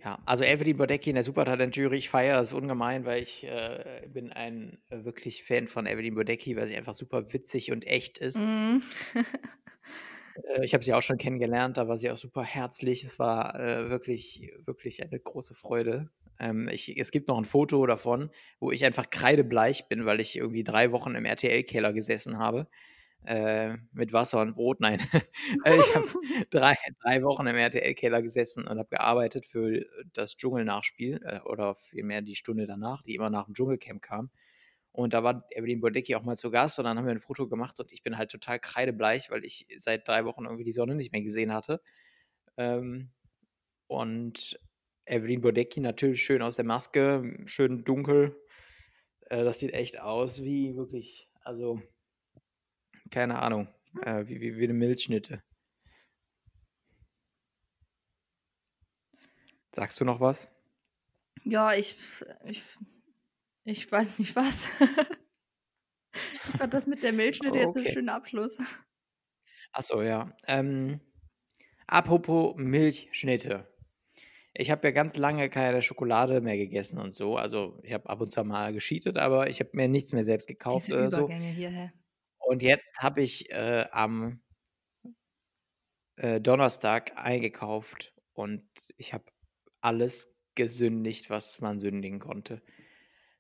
Ja, also Evelyn Bodecki in der Supertalent-Jury, ich feiere es ungemein, weil ich äh, bin ein äh, wirklich Fan von Evelyn Bodecki, weil sie einfach super witzig und echt ist. Mhm. Äh, ich habe sie auch schon kennengelernt, da war sie auch super herzlich. Es war äh, wirklich, wirklich eine große Freude. Ähm, ich, es gibt noch ein Foto davon, wo ich einfach kreidebleich bin, weil ich irgendwie drei Wochen im RTL-Keller gesessen habe. Äh, mit Wasser und Brot. Nein. Äh, ich habe drei, drei Wochen im RTL-Keller gesessen und habe gearbeitet für das Dschungelnachspiel äh, oder vielmehr die Stunde danach, die immer nach dem Dschungelcamp kam. Und da war Evelyn Bodecki auch mal zu Gast und dann haben wir ein Foto gemacht und ich bin halt total kreidebleich, weil ich seit drei Wochen irgendwie die Sonne nicht mehr gesehen hatte. Ähm, und Evelyn Bodecki natürlich schön aus der Maske, schön dunkel. Äh, das sieht echt aus wie wirklich, also keine Ahnung, äh, wie, wie, wie eine Milchschnitte. Sagst du noch was? Ja, ich, ich, ich weiß nicht was. ich fand das mit der Milchschnitte jetzt Okay. einen schönen Abschluss. Achso, ja. Ähm, apropos Milchschnitte. Ich habe ja ganz lange keine Schokolade mehr gegessen und so. Also ich habe ab und zu mal gescheatet, aber ich habe mir nichts mehr selbst gekauft Diese so. Übergänge hier, hä? Und jetzt habe ich äh, am äh, Donnerstag eingekauft und ich habe alles gesündigt, was man sündigen konnte.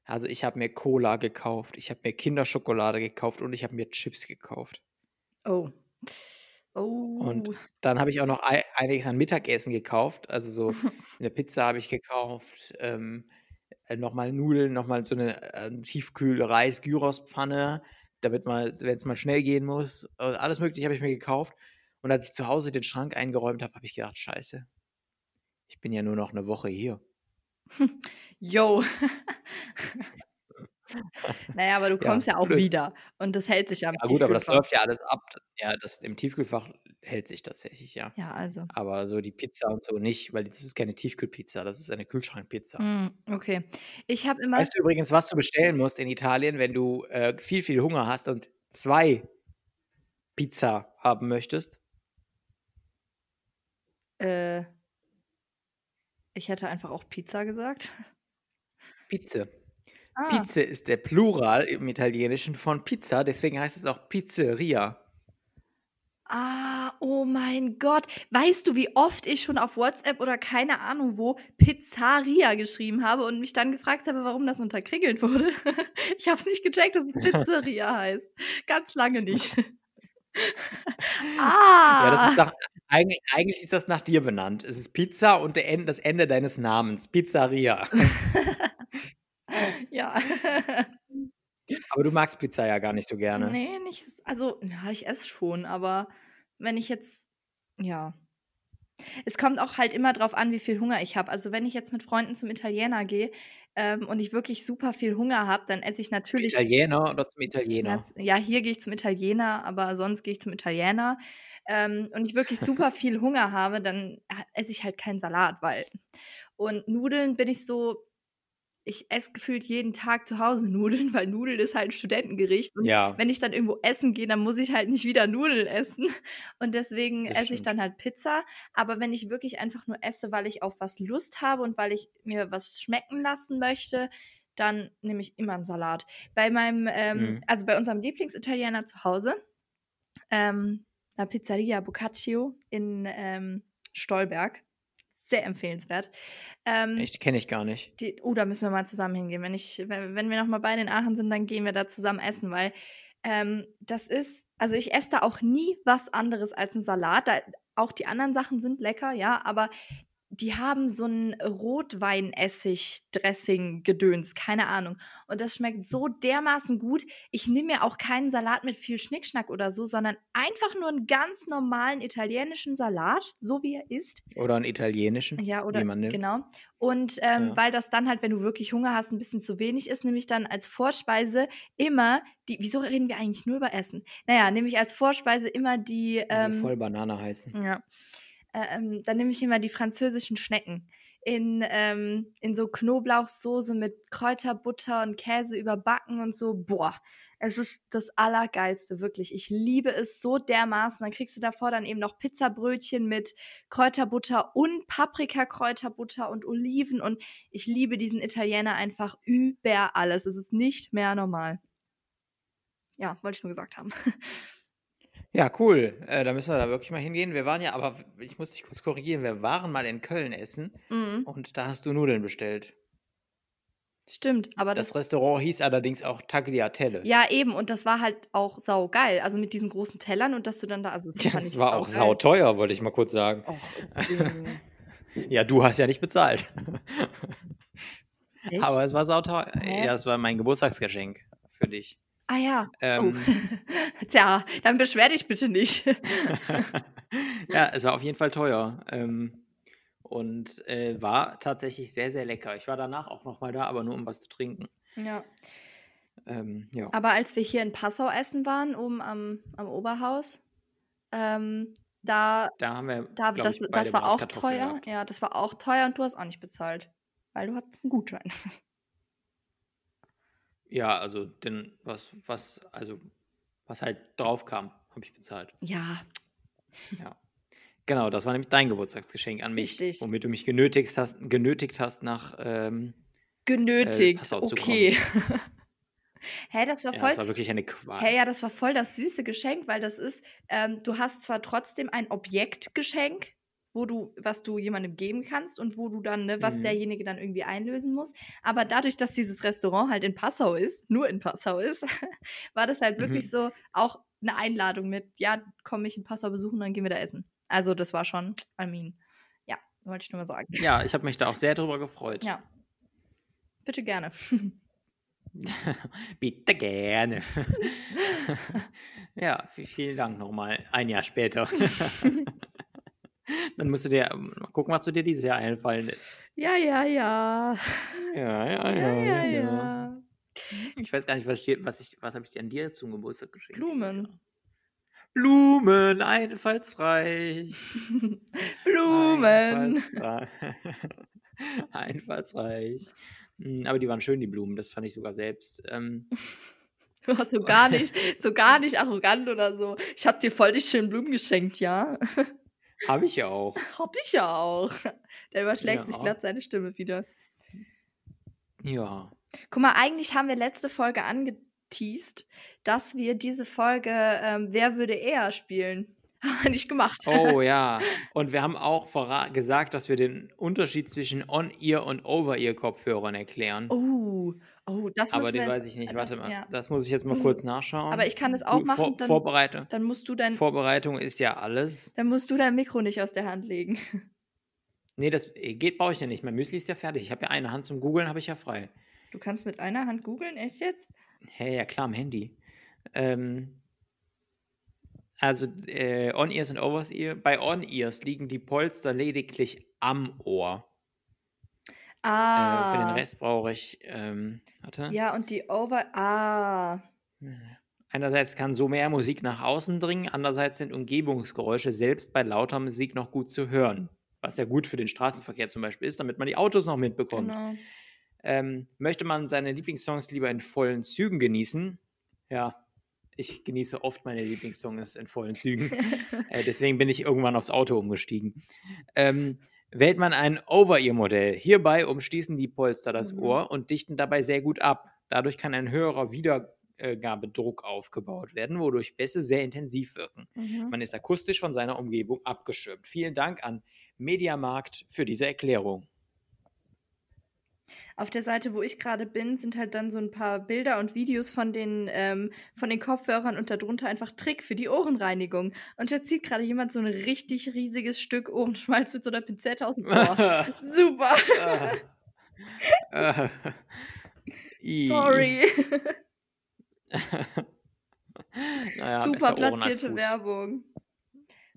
Also ich habe mir Cola gekauft, ich habe mir Kinderschokolade gekauft und ich habe mir Chips gekauft. Oh. Oh. Und dann habe ich auch noch ei- einiges an Mittagessen gekauft. Also so eine Pizza habe ich gekauft, ähm, äh, nochmal Nudeln, nochmal so eine äh, Tiefkühl-Reis-Gyros-Pfanne, damit mal, wenn es mal schnell gehen muss. Äh, alles Mögliche habe ich mir gekauft. Und als ich zu Hause den Schrank eingeräumt habe, habe ich gedacht, scheiße, ich bin ja nur noch eine Woche hier. Yo. naja, aber du Ja, kommst ja, auch blöd. wieder. Und das hält sich ja Ja gut, aber das läuft ja alles ab. Ja, das im Tiefkühlfach hält sich tatsächlich, ja. Ja, also. Aber so die Pizza und so nicht, weil das ist keine Tiefkühlpizza, das ist eine Kühlschrankpizza. Mm, okay. Ich habe immer. Weißt du übrigens, was du bestellen musst in Italien, wenn du äh, viel, viel Hunger hast und zwei Pizza haben möchtest? Äh, ich hätte einfach auch Pizza gesagt. Pizza. Ah, Pizza ist der Plural im Italienischen von Pizza, deswegen heißt es auch Pizzeria. ah, oh mein Gott. Weißt du, wie oft ich schon auf WhatsApp oder keine Ahnung wo Pizzeria geschrieben habe und mich dann gefragt habe, warum das unterkriegelt wurde? ich habe es nicht gecheckt, dass es Pizzeria heißt. Ganz lange nicht. ah. Ja, das ist nach, eigentlich, eigentlich ist das nach dir benannt. Es ist Pizza und End, das Ende deines Namens. Pizzeria. ja. Aber du magst Pizza ja gar nicht so gerne. Nee, nicht. Also, ja, ich esse schon, aber wenn ich jetzt, ja, Es kommt auch halt immer drauf an, wie viel Hunger ich habe. Also wenn ich jetzt mit Freunden zum Italiener gehe ähm, und ich wirklich super viel Hunger habe, dann esse ich natürlich. Italiener oder zum Italiener? Ja, hier gehe ich zum Italiener, aber sonst gehe ich zum Italiener. Ähm, und ich wirklich super viel Hunger habe, dann esse ich halt keinen Salat, weil. Und Nudeln bin ich so, ich esse gefühlt jeden Tag zu Hause Nudeln, weil Nudeln ist halt ein Studentengericht. Und Ja, wenn ich dann irgendwo essen gehe, dann muss ich halt nicht wieder Nudeln essen. Und deswegen das esse ich stimmt. dann halt Pizza. Aber wenn ich wirklich einfach nur esse, weil ich auf was Lust habe und weil ich mir was schmecken lassen möchte, dann nehme ich immer einen Salat. Bei meinem, ähm, Mhm. also bei unserem Lieblingsitaliener zu Hause, ähm, La Pizzeria Boccaccio in ähm, Stolberg. Sehr empfehlenswert. Ähm, Echt, kenne ich gar nicht. die, oh, da müssen wir mal zusammen hingehen. Wenn, ich, wenn, wenn wir noch mal beide in Aachen sind, dann gehen wir da zusammen essen, weil ähm, das ist, also ich esse da auch nie was anderes als einen Salat. Da, auch die anderen Sachen sind lecker, ja, aber die haben so ein Rotweinessig-Dressing-Gedöns, keine Ahnung. Und das schmeckt so dermaßen gut. Ich nehme mir auch keinen Salat mit viel Schnickschnack oder so, sondern einfach nur einen ganz normalen italienischen Salat, so wie er ist. Oder einen italienischen, Ja, oder nimmt. genau. Und ähm, Ja. weil das dann halt, wenn du wirklich Hunger hast, ein bisschen zu wenig ist, nehme ich dann als Vorspeise immer die. Wieso reden wir eigentlich nur über Essen? Naja, nehme ich als Vorspeise immer die. Ähm, voll Banane heißen. ja. Ähm, dann nehme ich immer die französischen Schnecken. In, ähm, in so Knoblauchsoße mit Kräuterbutter und Käse überbacken und so. Boah, es ist das Allergeilste, wirklich. Ich liebe es so dermaßen. Dann kriegst du davor dann eben noch Pizzabrötchen mit Kräuterbutter und Paprikakräuterbutter und Oliven. Und ich liebe diesen Italiener einfach über alles. Es ist nicht mehr normal. Ja, wollte ich nur gesagt haben. Ja, cool. Äh, da müssen wir da wirklich mal hingehen. Wir waren ja, aber ich muss dich kurz korrigieren. Wir waren mal in Köln essen Mhm, und da hast du Nudeln bestellt. stimmt, aber das Das Restaurant hieß allerdings auch Tagliatelle. Ja, eben. Und das war halt auch saugeil. Also mit diesen großen Tellern und dass du dann da. Also das Ja, das war auch saugeil. sauteuer, wollte ich mal kurz sagen. Och. Ja, du hast ja nicht bezahlt. Echt? Aber es war sauteuer. Hä? Ja, es war mein Geburtstagsgeschenk für dich. Ah ja. Ähm, oh. Tja, dann beschwer dich bitte nicht. ja, es war auf jeden Fall teuer. Ähm, und äh, war tatsächlich sehr, sehr lecker. Ich war danach auch nochmal da, aber nur um was zu trinken. ja. Ähm, ja. Aber als wir hier in Passau essen waren, oben am, am Oberhaus, ähm, da, Da haben wir, da das, ich, das war auch teuer. gehabt. Ja, das war auch teuer und du hast auch nicht bezahlt. Weil du hattest einen Gutschein. Ja, also denn was, was, also was halt drauf kam, habe ich bezahlt. Ja, Ja. Genau, das war nämlich dein Geburtstagsgeschenk an mich, Richtig. womit du mich genötigt hast, genötigt hast nach ähm, genötigt. Zu okay. Hä, das war ja, voll. das war wirklich eine Qual. Hey, ja, das war voll das süße Geschenk, weil das ist, ähm, du hast zwar trotzdem ein Objektgeschenk, wo du, was du jemandem geben kannst und wo du dann, ne, was Mhm. derjenige dann irgendwie einlösen muss. Aber dadurch, dass dieses Restaurant halt in Passau ist, nur in Passau ist, war das halt wirklich Mhm. so auch eine Einladung mit, ja, komm mich in Passau besuchen, dann gehen wir da essen. Also das war schon, I mean, ja, wollte ich nur mal sagen. Ja, ich habe mich da auch sehr drüber gefreut. Ja. Bitte gerne. Bitte gerne. ja, vi- vielen Dank nochmal. Ein Jahr später. Dann musst du dir ähm, mal gucken, was du dir dieses Jahr einfallen lässt. Ja, ja, ja. Ja, ja, Ja, ja, ja. Ich weiß gar nicht, was, steht, was, ich, was habe ich dir an dir zum Geburtstag geschenkt? Blumen. Blumen, einfallsreich. Blumen. Einfallsreich. Einfallsreich. Mm, Aber die waren schön, die Blumen. Das fand ich sogar selbst. Ähm, Du warst so gar nicht, so gar nicht arrogant oder so. Ich hab dir voll die schönen Blumen geschenkt, ja. Habe ich ja auch. Hab ich ja auch. Der überschlägt Ja. sich glatt seine Stimme wieder. Ja. Guck mal, eigentlich haben wir letzte Folge angeteased, dass wir diese Folge ähm, Wer würde eher spielen. Haben wir nicht gemacht. Oh ja. Und wir haben auch gesagt, dass wir den Unterschied zwischen On-Ear und Over-Ear-Kopfhörern erklären. Oh, oh, das Aber den wir, weiß ich nicht. Warte das, mal. ja. Das muss ich jetzt mal kurz nachschauen. Aber ich kann das auch Du, machen, Vor dann- Vorbereitung. Dann musst du dein, Vorbereitung ist ja alles. dann musst du dein Mikro nicht aus der Hand legen. Nee, das äh, geht, brauche ich ja nicht. Mein Müsli ist ja fertig. Ich habe ja eine Hand zum Googeln, habe ich ja frei. Du kannst mit einer Hand googeln, echt jetzt? Hä, ja klar, am Handy. Ähm, Also äh, On-Ears und Over-Ear. Bei On-Ears liegen die Polster lediglich am Ohr. Ah. Äh, für den Rest brauche ich, ähm, warte. Ja, und die Over. Ah. Einerseits kann so mehr Musik nach außen dringen, andererseits sind Umgebungsgeräusche selbst bei lauter Musik noch gut zu hören. Was ja gut für den Straßenverkehr zum Beispiel ist, damit man die Autos noch mitbekommt. Genau. Ähm, möchte man seine Lieblingssongs lieber in vollen Zügen genießen? Ja, ich genieße oft meine Lieblingssongs in vollen Zügen. äh, deswegen bin ich irgendwann aufs Auto umgestiegen. Ähm, wählt man ein Over-Ear-Modell. Hierbei umschließen die Polster das Mhm. Ohr und dichten dabei sehr gut ab. Dadurch kann ein höherer Wiedergabedruck aufgebaut werden, wodurch Bässe sehr intensiv wirken. Mhm. Man ist akustisch von seiner Umgebung abgeschirmt. Vielen Dank an Mediamarkt für diese Erklärung. Auf der Seite, wo ich gerade bin, sind halt dann so ein paar Bilder und Videos von den, ähm, von den Kopfhörern und darunter einfach Trick für die Ohrenreinigung. Und da zieht gerade jemand so ein richtig riesiges Stück Ohrenschmalz mit so einer Pinzette aus dem Ohr. Super. Sorry. Naja, Super platzierte. Werbung.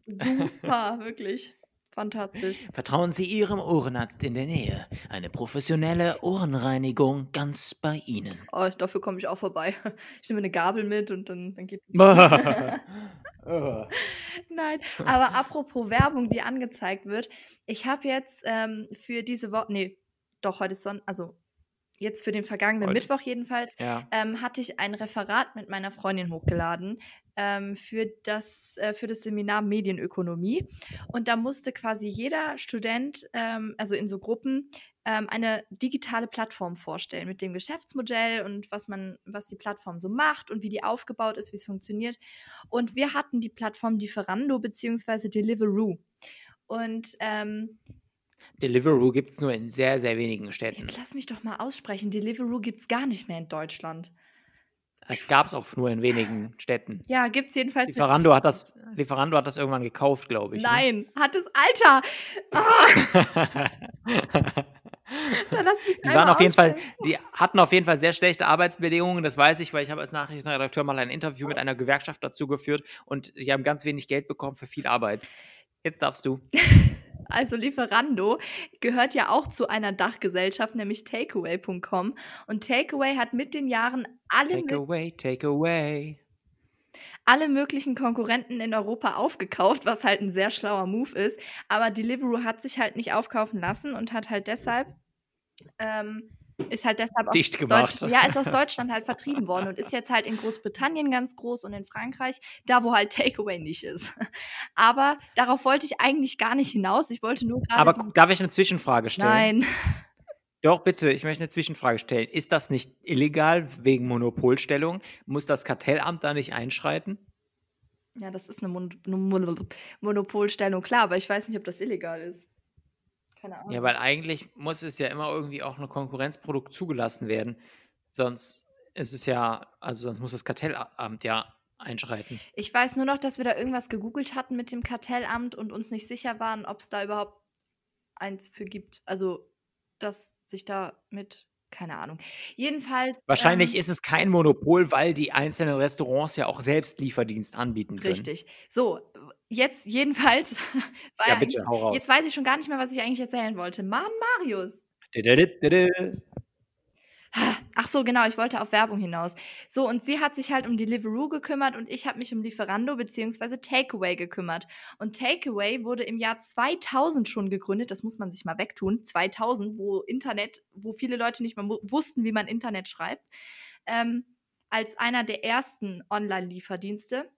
Super, wirklich. Fantastisch. Vertrauen Sie Ihrem Ohrenarzt in der Nähe. Eine professionelle Ohrenreinigung ganz bei Ihnen. Oh, dafür komme ich auch vorbei. Ich nehme eine Gabel mit und dann, dann geht. Nein, aber apropos Werbung, die angezeigt wird. Ich habe jetzt ähm, für diese Woche, nee, doch, heute ist Sonntag, also jetzt für den vergangenen Heute. Mittwoch jedenfalls, ja. ähm, hatte ich ein Referat mit meiner Freundin hochgeladen ähm, für, das, äh, für das Seminar Medienökonomie. Und da musste quasi jeder Student, ähm, also in so Gruppen, ähm, eine digitale Plattform vorstellen mit dem Geschäftsmodell und was man, was die Plattform so macht und wie die aufgebaut ist, wie es funktioniert. Und wir hatten die Plattform Lieferando bzw. Deliveroo. Und ähm, Deliveroo gibt es nur in sehr, sehr wenigen Städten. jetzt lass mich doch mal aussprechen. Deliveroo gibt es gar nicht mehr in Deutschland. Es gab es auch nur in wenigen Städten. Ja, gibt es jedenfalls. Lieferando hat das, Lieferando hat das irgendwann gekauft, glaube ich. ne? Nein, hat es, Alter! Ah, Die waren auf jeden Fall, die hatten auf jeden Fall sehr schlechte Arbeitsbedingungen, das weiß ich, weil ich habe als Nachrichtenredakteur mal ein Interview mit einer Gewerkschaft dazu geführt und die haben ganz wenig Geld bekommen für viel Arbeit. Jetzt darfst du. Also Lieferando gehört ja auch zu einer Dachgesellschaft, nämlich Takeaway.com. Und Takeaway hat mit den Jahren alle, Take mö- away, take away. alle möglichen Konkurrenten in Europa aufgekauft, was halt ein sehr schlauer Move ist. Aber Deliveroo hat sich halt nicht aufkaufen lassen und hat halt deshalb ähm, ist halt deshalb aus Dicht gemacht. Deutsch, ja, ist aus Deutschland halt vertrieben worden und ist jetzt halt in Großbritannien ganz groß und in Frankreich, da wo halt Takeaway nicht ist. Aber darauf wollte ich eigentlich gar nicht hinaus. Ich wollte nur gerade. Aber darf ich eine Zwischenfrage stellen? Nein. Doch, bitte, ich möchte eine Zwischenfrage stellen. Ist das nicht illegal wegen Monopolstellung? Muss das Kartellamt da nicht einschreiten? Ja, das ist eine Mon Mon Monopolstellung, klar, aber ich weiß nicht, ob das illegal ist. Keine Ahnung. Ja, weil eigentlich muss es ja immer irgendwie auch ein Konkurrenzprodukt zugelassen werden. Sonst ist es ja, also sonst muss das Kartellamt ja einschreiten. Ich weiß nur noch, dass wir da irgendwas gegoogelt hatten mit dem Kartellamt und uns nicht sicher waren, ob es da überhaupt eins für gibt. Also, dass sich da mit, keine Ahnung. Jedenfalls. Wahrscheinlich ähm, ist es kein Monopol, weil die einzelnen Restaurants ja auch selbst Lieferdienst anbieten können. Richtig. So, jetzt jedenfalls. Ja, bitte, hau raus. Jetzt weiß ich schon gar nicht mehr, was ich eigentlich erzählen wollte. Mann, Marius. Ach so, genau, ich wollte auf Werbung hinaus. So, und sie hat sich halt um Deliveroo gekümmert und ich habe mich um Lieferando bzw. Takeaway gekümmert. Und Takeaway wurde im Jahr 2000 schon gegründet, das muss man sich mal wegtun, 2000, wo Internet, wo viele Leute nicht mal mu- wussten, wie man Internet schreibt, ähm, als einer der ersten Online-Lieferdienste.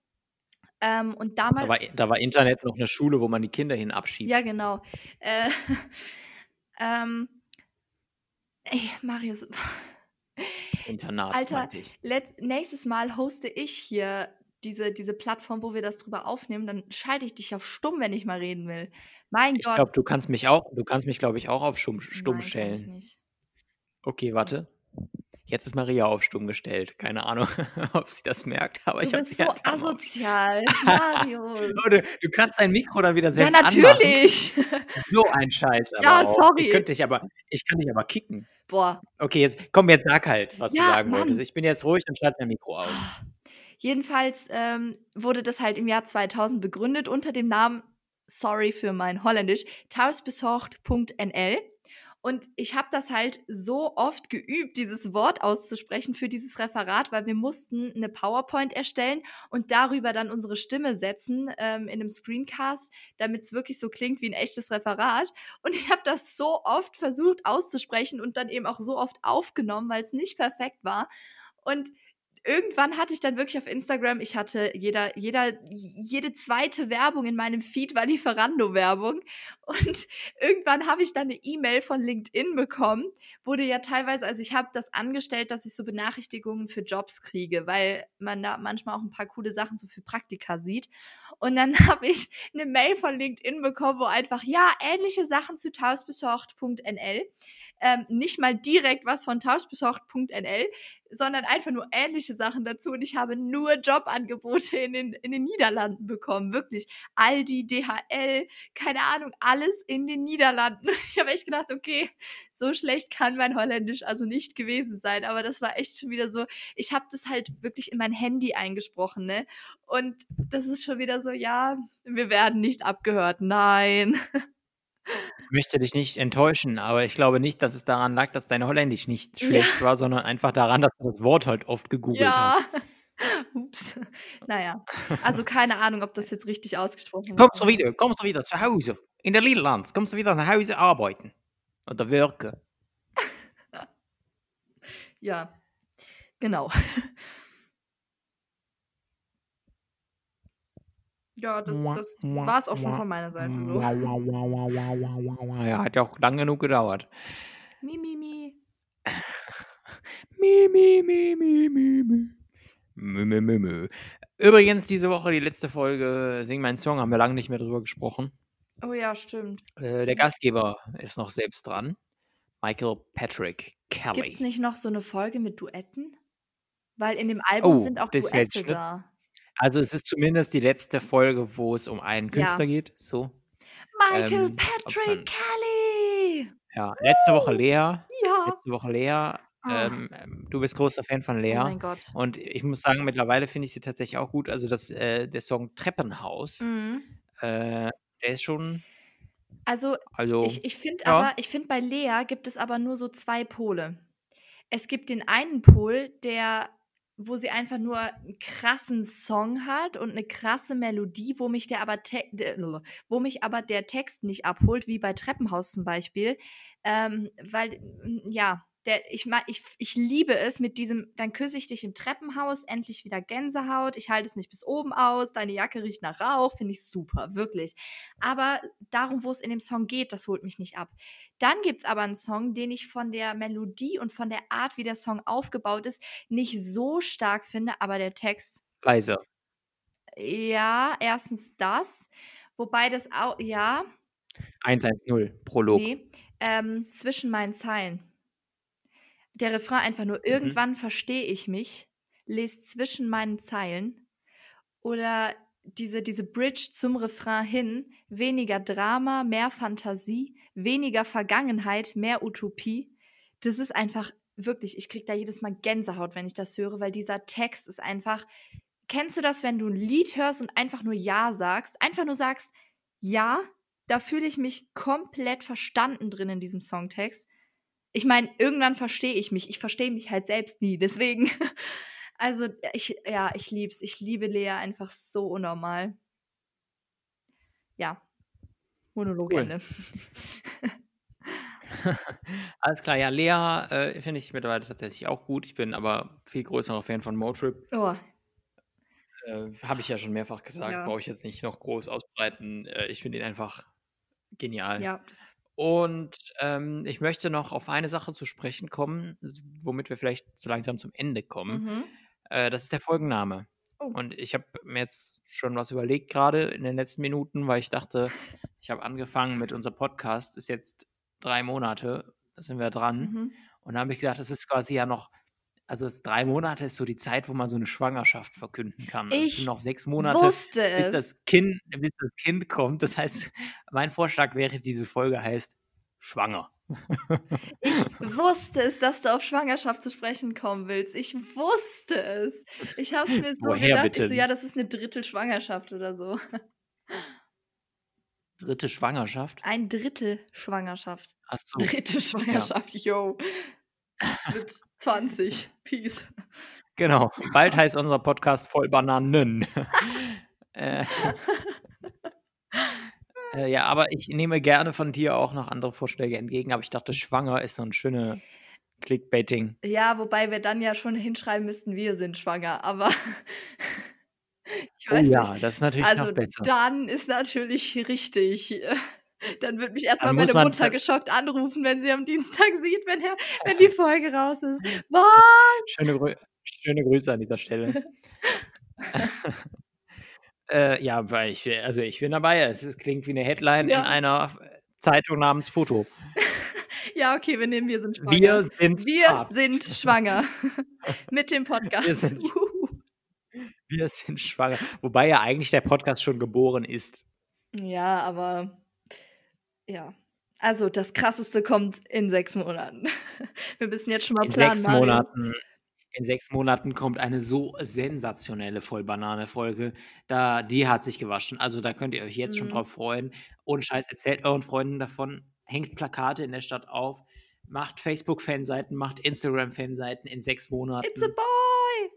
Ähm, und damals... Da war, da war Internet noch eine Schule, wo man die Kinder hin abschiebt. Ja, genau. Äh, ähm, ey, Marius, Internat, Alter, ich. nächstes Mal hoste ich hier diese, diese Plattform, wo wir das drüber aufnehmen. Dann schalte ich dich auf stumm, wenn ich mal reden will. Mein Ich Gott. glaube, du kannst mich auch, du kannst mich, glaube ich, auch auf stumm, stumm Nein, ich stellen. nicht. Okay, warte. Jetzt ist Maria auf stumm gestellt. Keine Ahnung, ob sie das merkt, aber Du ich habe sie so auf- asozial, Marius. Leute, du kannst dein Mikro dann wieder ja, selbst anmachen. natürlich. So ein Scheiß aber Ja, auch. sorry. Ich könnte dich aber, ich kann dich aber kicken. Boah. Okay, jetzt komm, jetzt sag halt, was Ja, du sagen Mann. wolltest. Ich bin jetzt ruhig und schalte mein Mikro aus. Jedenfalls ähm, wurde das halt im Jahr 2000 begründet unter dem Namen, sorry für mein Holländisch, Thuisbezocht.nl. Und ich habe das halt so oft geübt, dieses Wort auszusprechen für dieses Referat, weil wir mussten eine PowerPoint erstellen und darüber dann unsere Stimme setzen ähm, in einem Screencast, damit es wirklich so klingt wie ein echtes Referat. Und ich habe das so oft versucht auszusprechen und dann eben auch so oft aufgenommen, weil es nicht perfekt war. Und irgendwann hatte ich dann wirklich auf Instagram, ich hatte jeder, jeder, jede zweite Werbung in meinem Feed war Lieferando-Werbung. Und irgendwann habe ich dann eine E-Mail von LinkedIn bekommen, wurde ja teilweise, also ich habe das angestellt, dass ich so Benachrichtigungen für Jobs kriege, weil man da manchmal auch ein paar coole Sachen so für Praktika sieht. Und dann habe ich eine Mail von LinkedIn bekommen, wo einfach, ja, ähnliche Sachen zu tausbesorgt.nl ähm, nicht mal direkt was von tauschbesorgt.nl, sondern einfach nur ähnliche Sachen dazu. Und ich habe nur Jobangebote in den, in den Niederlanden bekommen. Wirklich. Aldi, DHL, keine Ahnung, alles in den Niederlanden. Ich habe echt gedacht, okay, so schlecht kann mein Holländisch also nicht gewesen sein. Aber das war echt schon wieder so, ich habe das halt wirklich in mein Handy eingesprochen, ne? Und das ist schon wieder so, ja, wir werden nicht abgehört. Nein. Ich möchte dich nicht enttäuschen, aber ich glaube nicht, dass es daran lag, dass dein Holländisch nicht schlecht war, sondern einfach daran, dass du das Wort halt oft gegoogelt ja. hast. Ups. Naja, also keine Ahnung, ob das jetzt richtig ausgesprochen wird. Kommst du wieder, kommst du wieder zu Hause in der Niederlande, kommst du wieder nach Hause arbeiten oder wirken? ja, genau. Ja, das, das war es auch schon von meiner Seite. So. Ja, hat ja auch lang genug gedauert. Mi, mi, mi. mi, mi, mi, mi, mi, mi. Mü, mü, mü, mü. Übrigens, diese Woche die letzte Folge Sing meinen Song, haben wir lange nicht mehr drüber gesprochen. Oh ja, stimmt. Äh, der Gastgeber ist noch selbst dran. Michael Patrick Kelly. Gibt es nicht noch so eine Folge mit Duetten? Weil in dem Album oh, sind auch Duette da. Also es ist zumindest die letzte Folge, wo es um einen Künstler ja. geht. So. Michael ähm, Patrick Kelly! Ja, letzte Woche Lea. Ja. Letzte Woche Lea. Ah. Ähm, ähm, du bist großer Fan von Lea. Oh mein Gott. Und ich muss sagen, mittlerweile finde ich sie tatsächlich auch gut. Also das, äh, der Song Treppenhaus, mhm. äh, der ist schon. Also, also ich, ich finde ja. aber, ich finde bei Lea gibt es aber nur so zwei Pole. Es gibt den einen Pol, der wo sie einfach nur einen krassen Song hat und eine krasse Melodie, wo mich der aber wo mich aber der Text nicht abholt, wie bei Treppenhaus zum Beispiel, ähm, weil ja der, ich, ich, ich liebe es mit diesem, dann küsse ich dich im Treppenhaus, endlich wieder Gänsehaut, ich halte es nicht bis oben aus, deine Jacke riecht nach Rauch, finde ich super, wirklich. Aber darum, wo es in dem Song geht, das holt mich nicht ab. Dann gibt es aber einen Song, den ich von der Melodie und von der Art, wie der Song aufgebaut ist, nicht so stark finde, aber der Text. Leise. Ja, erstens das. Wobei das auch, ja. 110, Prolog. Nee, ähm, zwischen meinen Zeilen der Refrain einfach nur, mhm. irgendwann verstehe ich mich, lese zwischen meinen Zeilen. Oder diese, diese Bridge zum Refrain hin, weniger Drama, mehr Fantasie, weniger Vergangenheit, mehr Utopie. Das ist einfach wirklich, ich kriege da jedes Mal Gänsehaut, wenn ich das höre, weil dieser Text ist einfach. Kennst du das, wenn du ein Lied hörst und einfach nur Ja sagst? Einfach nur sagst, ja, da fühle ich mich komplett verstanden drin in diesem Songtext ich meine, irgendwann verstehe ich mich. Ich verstehe mich halt selbst nie. Deswegen, also ich, ja, ich lieb's. Ich liebe Lea einfach so unnormal. Ja. Monolog cool. Ende. Alles klar, ja, Lea äh, finde ich mittlerweile tatsächlich auch gut. Ich bin aber viel größerer Fan von Motrip. Oh. Äh, Habe ich ja schon mehrfach gesagt, ja. brauche ich jetzt nicht noch groß ausbreiten. Äh, ich finde ihn einfach genial. Ja, das und ähm, ich möchte noch auf eine Sache zu sprechen kommen, womit wir vielleicht so langsam zum Ende kommen. Mhm. Äh, das ist der Folgenname. Oh. Und ich habe mir jetzt schon was überlegt, gerade in den letzten Minuten, weil ich dachte, ich habe angefangen mit unserem Podcast, ist jetzt drei Monate, da sind wir dran. Mhm. Und da habe ich gesagt, das ist quasi ja noch also drei Monate ist so die Zeit, wo man so eine Schwangerschaft verkünden kann. Also ich sind noch sechs Monate, bis das, kind, bis das Kind kommt. Das heißt, mein Vorschlag wäre, diese Folge heißt Schwanger. Ich wusste es, dass du auf Schwangerschaft zu sprechen kommen willst. Ich wusste es. Ich habe es mir so Woher gedacht. bitte? Ich so, ja, das ist eine Drittel Schwangerschaft oder so. Dritte Schwangerschaft? Ein Drittel Schwangerschaft. Ach so. Dritte Schwangerschaft, yo. Mit 20. Peace. Genau. Bald heißt unser Podcast voll Bananen. äh, äh, ja, aber ich nehme gerne von dir auch noch andere Vorschläge entgegen. Aber ich dachte, schwanger ist so ein schöner Clickbaiting. Ja, wobei wir dann ja schon hinschreiben müssten, wir sind schwanger. Aber ich Oh weiß ja, nicht. das ist natürlich Also noch besser. dann ist natürlich richtig. Dann wird mich erstmal meine Mutter geschockt anrufen, wenn sie am Dienstag sieht, wenn, er, wenn die Folge raus ist. Was? Schöne, Grü schöne Grüße an dieser Stelle. äh, ja, weil ich, also ich bin dabei. Es klingt wie eine Headline Ja. in einer Zeitung namens Foto. Ja, okay, wir nehmen, wir sind schwanger. Wir sind Wir sind schwanger. Mit dem Podcast. Wir sind-. Wir sind schwanger. Wobei ja eigentlich der Podcast schon geboren ist. Ja, aber ja. Also das Krasseste kommt in sechs Monaten. Wir müssen jetzt schon mal In planen. sechs. Monaten. In sechs Monaten kommt eine so sensationelle Vollbanane-Folge. Da, die hat sich gewaschen. Also da könnt ihr euch jetzt schon Mhm. drauf freuen. Ohne Scheiß, erzählt euren Freunden davon. Hängt Plakate in der Stadt auf. Macht Facebook-Fanseiten, macht Instagram-Fanseiten in sechs Monaten. It's a boy!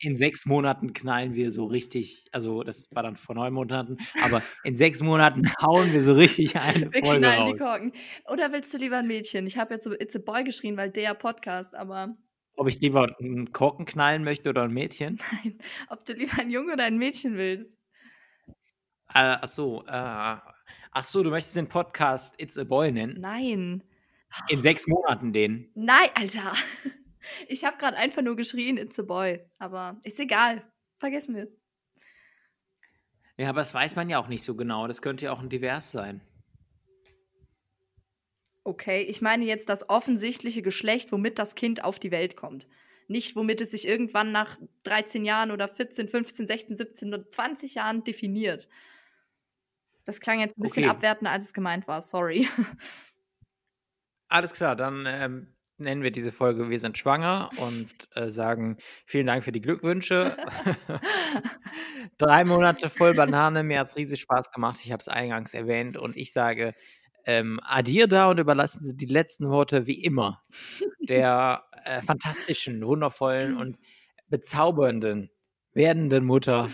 In sechs Monaten knallen wir so richtig, also das war dann vor neun Monaten, aber in sechs Monaten hauen wir so richtig eine Wir Folge knallen die raus. Korken. Oder willst du lieber ein Mädchen? Ich habe jetzt so It's a boy geschrien, weil der Podcast, aber Ob ich lieber einen Korken knallen möchte oder ein Mädchen? nein. Ob du lieber ein Junge oder ein Mädchen willst? Äh, ach so, äh, ach so, du möchtest den Podcast It's a Boy nennen? Nein. In sechs Monaten den. Nein, Alter. Ich habe gerade einfach nur geschrien, It's a boy. Aber ist egal. Vergessen wir es. Ja, aber das weiß man ja auch nicht so genau. Das könnte ja auch ein Divers sein. Okay, ich meine jetzt das offensichtliche Geschlecht, womit das Kind auf die Welt kommt. Nicht, womit es sich irgendwann nach 13 Jahren oder 14, 15, 16, 17 oder 20 Jahren definiert. Das klang jetzt ein bisschen Okay. abwertender, als es gemeint war. Sorry. Alles klar, dann ähm, nennen wir diese Folge Wir sind schwanger und äh, sagen vielen Dank für die Glückwünsche. Drei Monate voll Banane, mir hat es riesig Spaß gemacht. Ich habe es eingangs erwähnt und ich sage ähm, Adieu da und überlassen Sie die letzten Worte wie immer der äh, fantastischen, wundervollen und bezaubernden werdenden Mutter.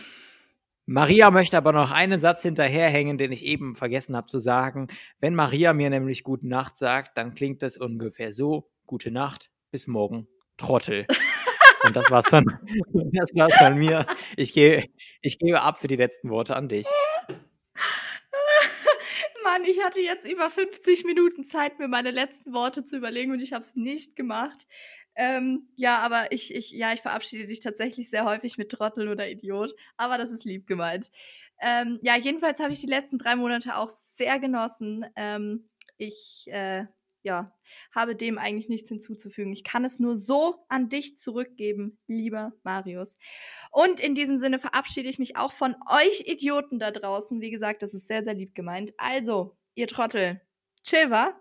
Maria möchte aber noch einen Satz hinterherhängen, den ich eben vergessen habe zu sagen. Wenn Maria mir nämlich Gute Nacht sagt, dann klingt das ungefähr so: Gute Nacht, bis morgen, Trottel. Und das war's von, das war's von mir. Ich, gehe, ich gebe ab für die letzten Worte an dich. Mann, ich hatte jetzt über 50 Minuten Zeit, mir meine letzten Worte zu überlegen und ich habe es nicht gemacht. Ähm, ja, aber ich, ich, ja, ich verabschiede dich tatsächlich sehr häufig mit Trottel oder Idiot, aber das ist lieb gemeint. Ähm, ja, jedenfalls habe ich die letzten drei Monate auch sehr genossen. Ähm, ich, äh, ja, habe dem eigentlich nichts hinzuzufügen. Ich kann es nur so an dich zurückgeben, lieber Marius. Und in diesem Sinne verabschiede ich mich auch von euch Idioten da draußen. Wie gesagt, das ist sehr, sehr lieb gemeint. Also, ihr Trottel, chill, wa?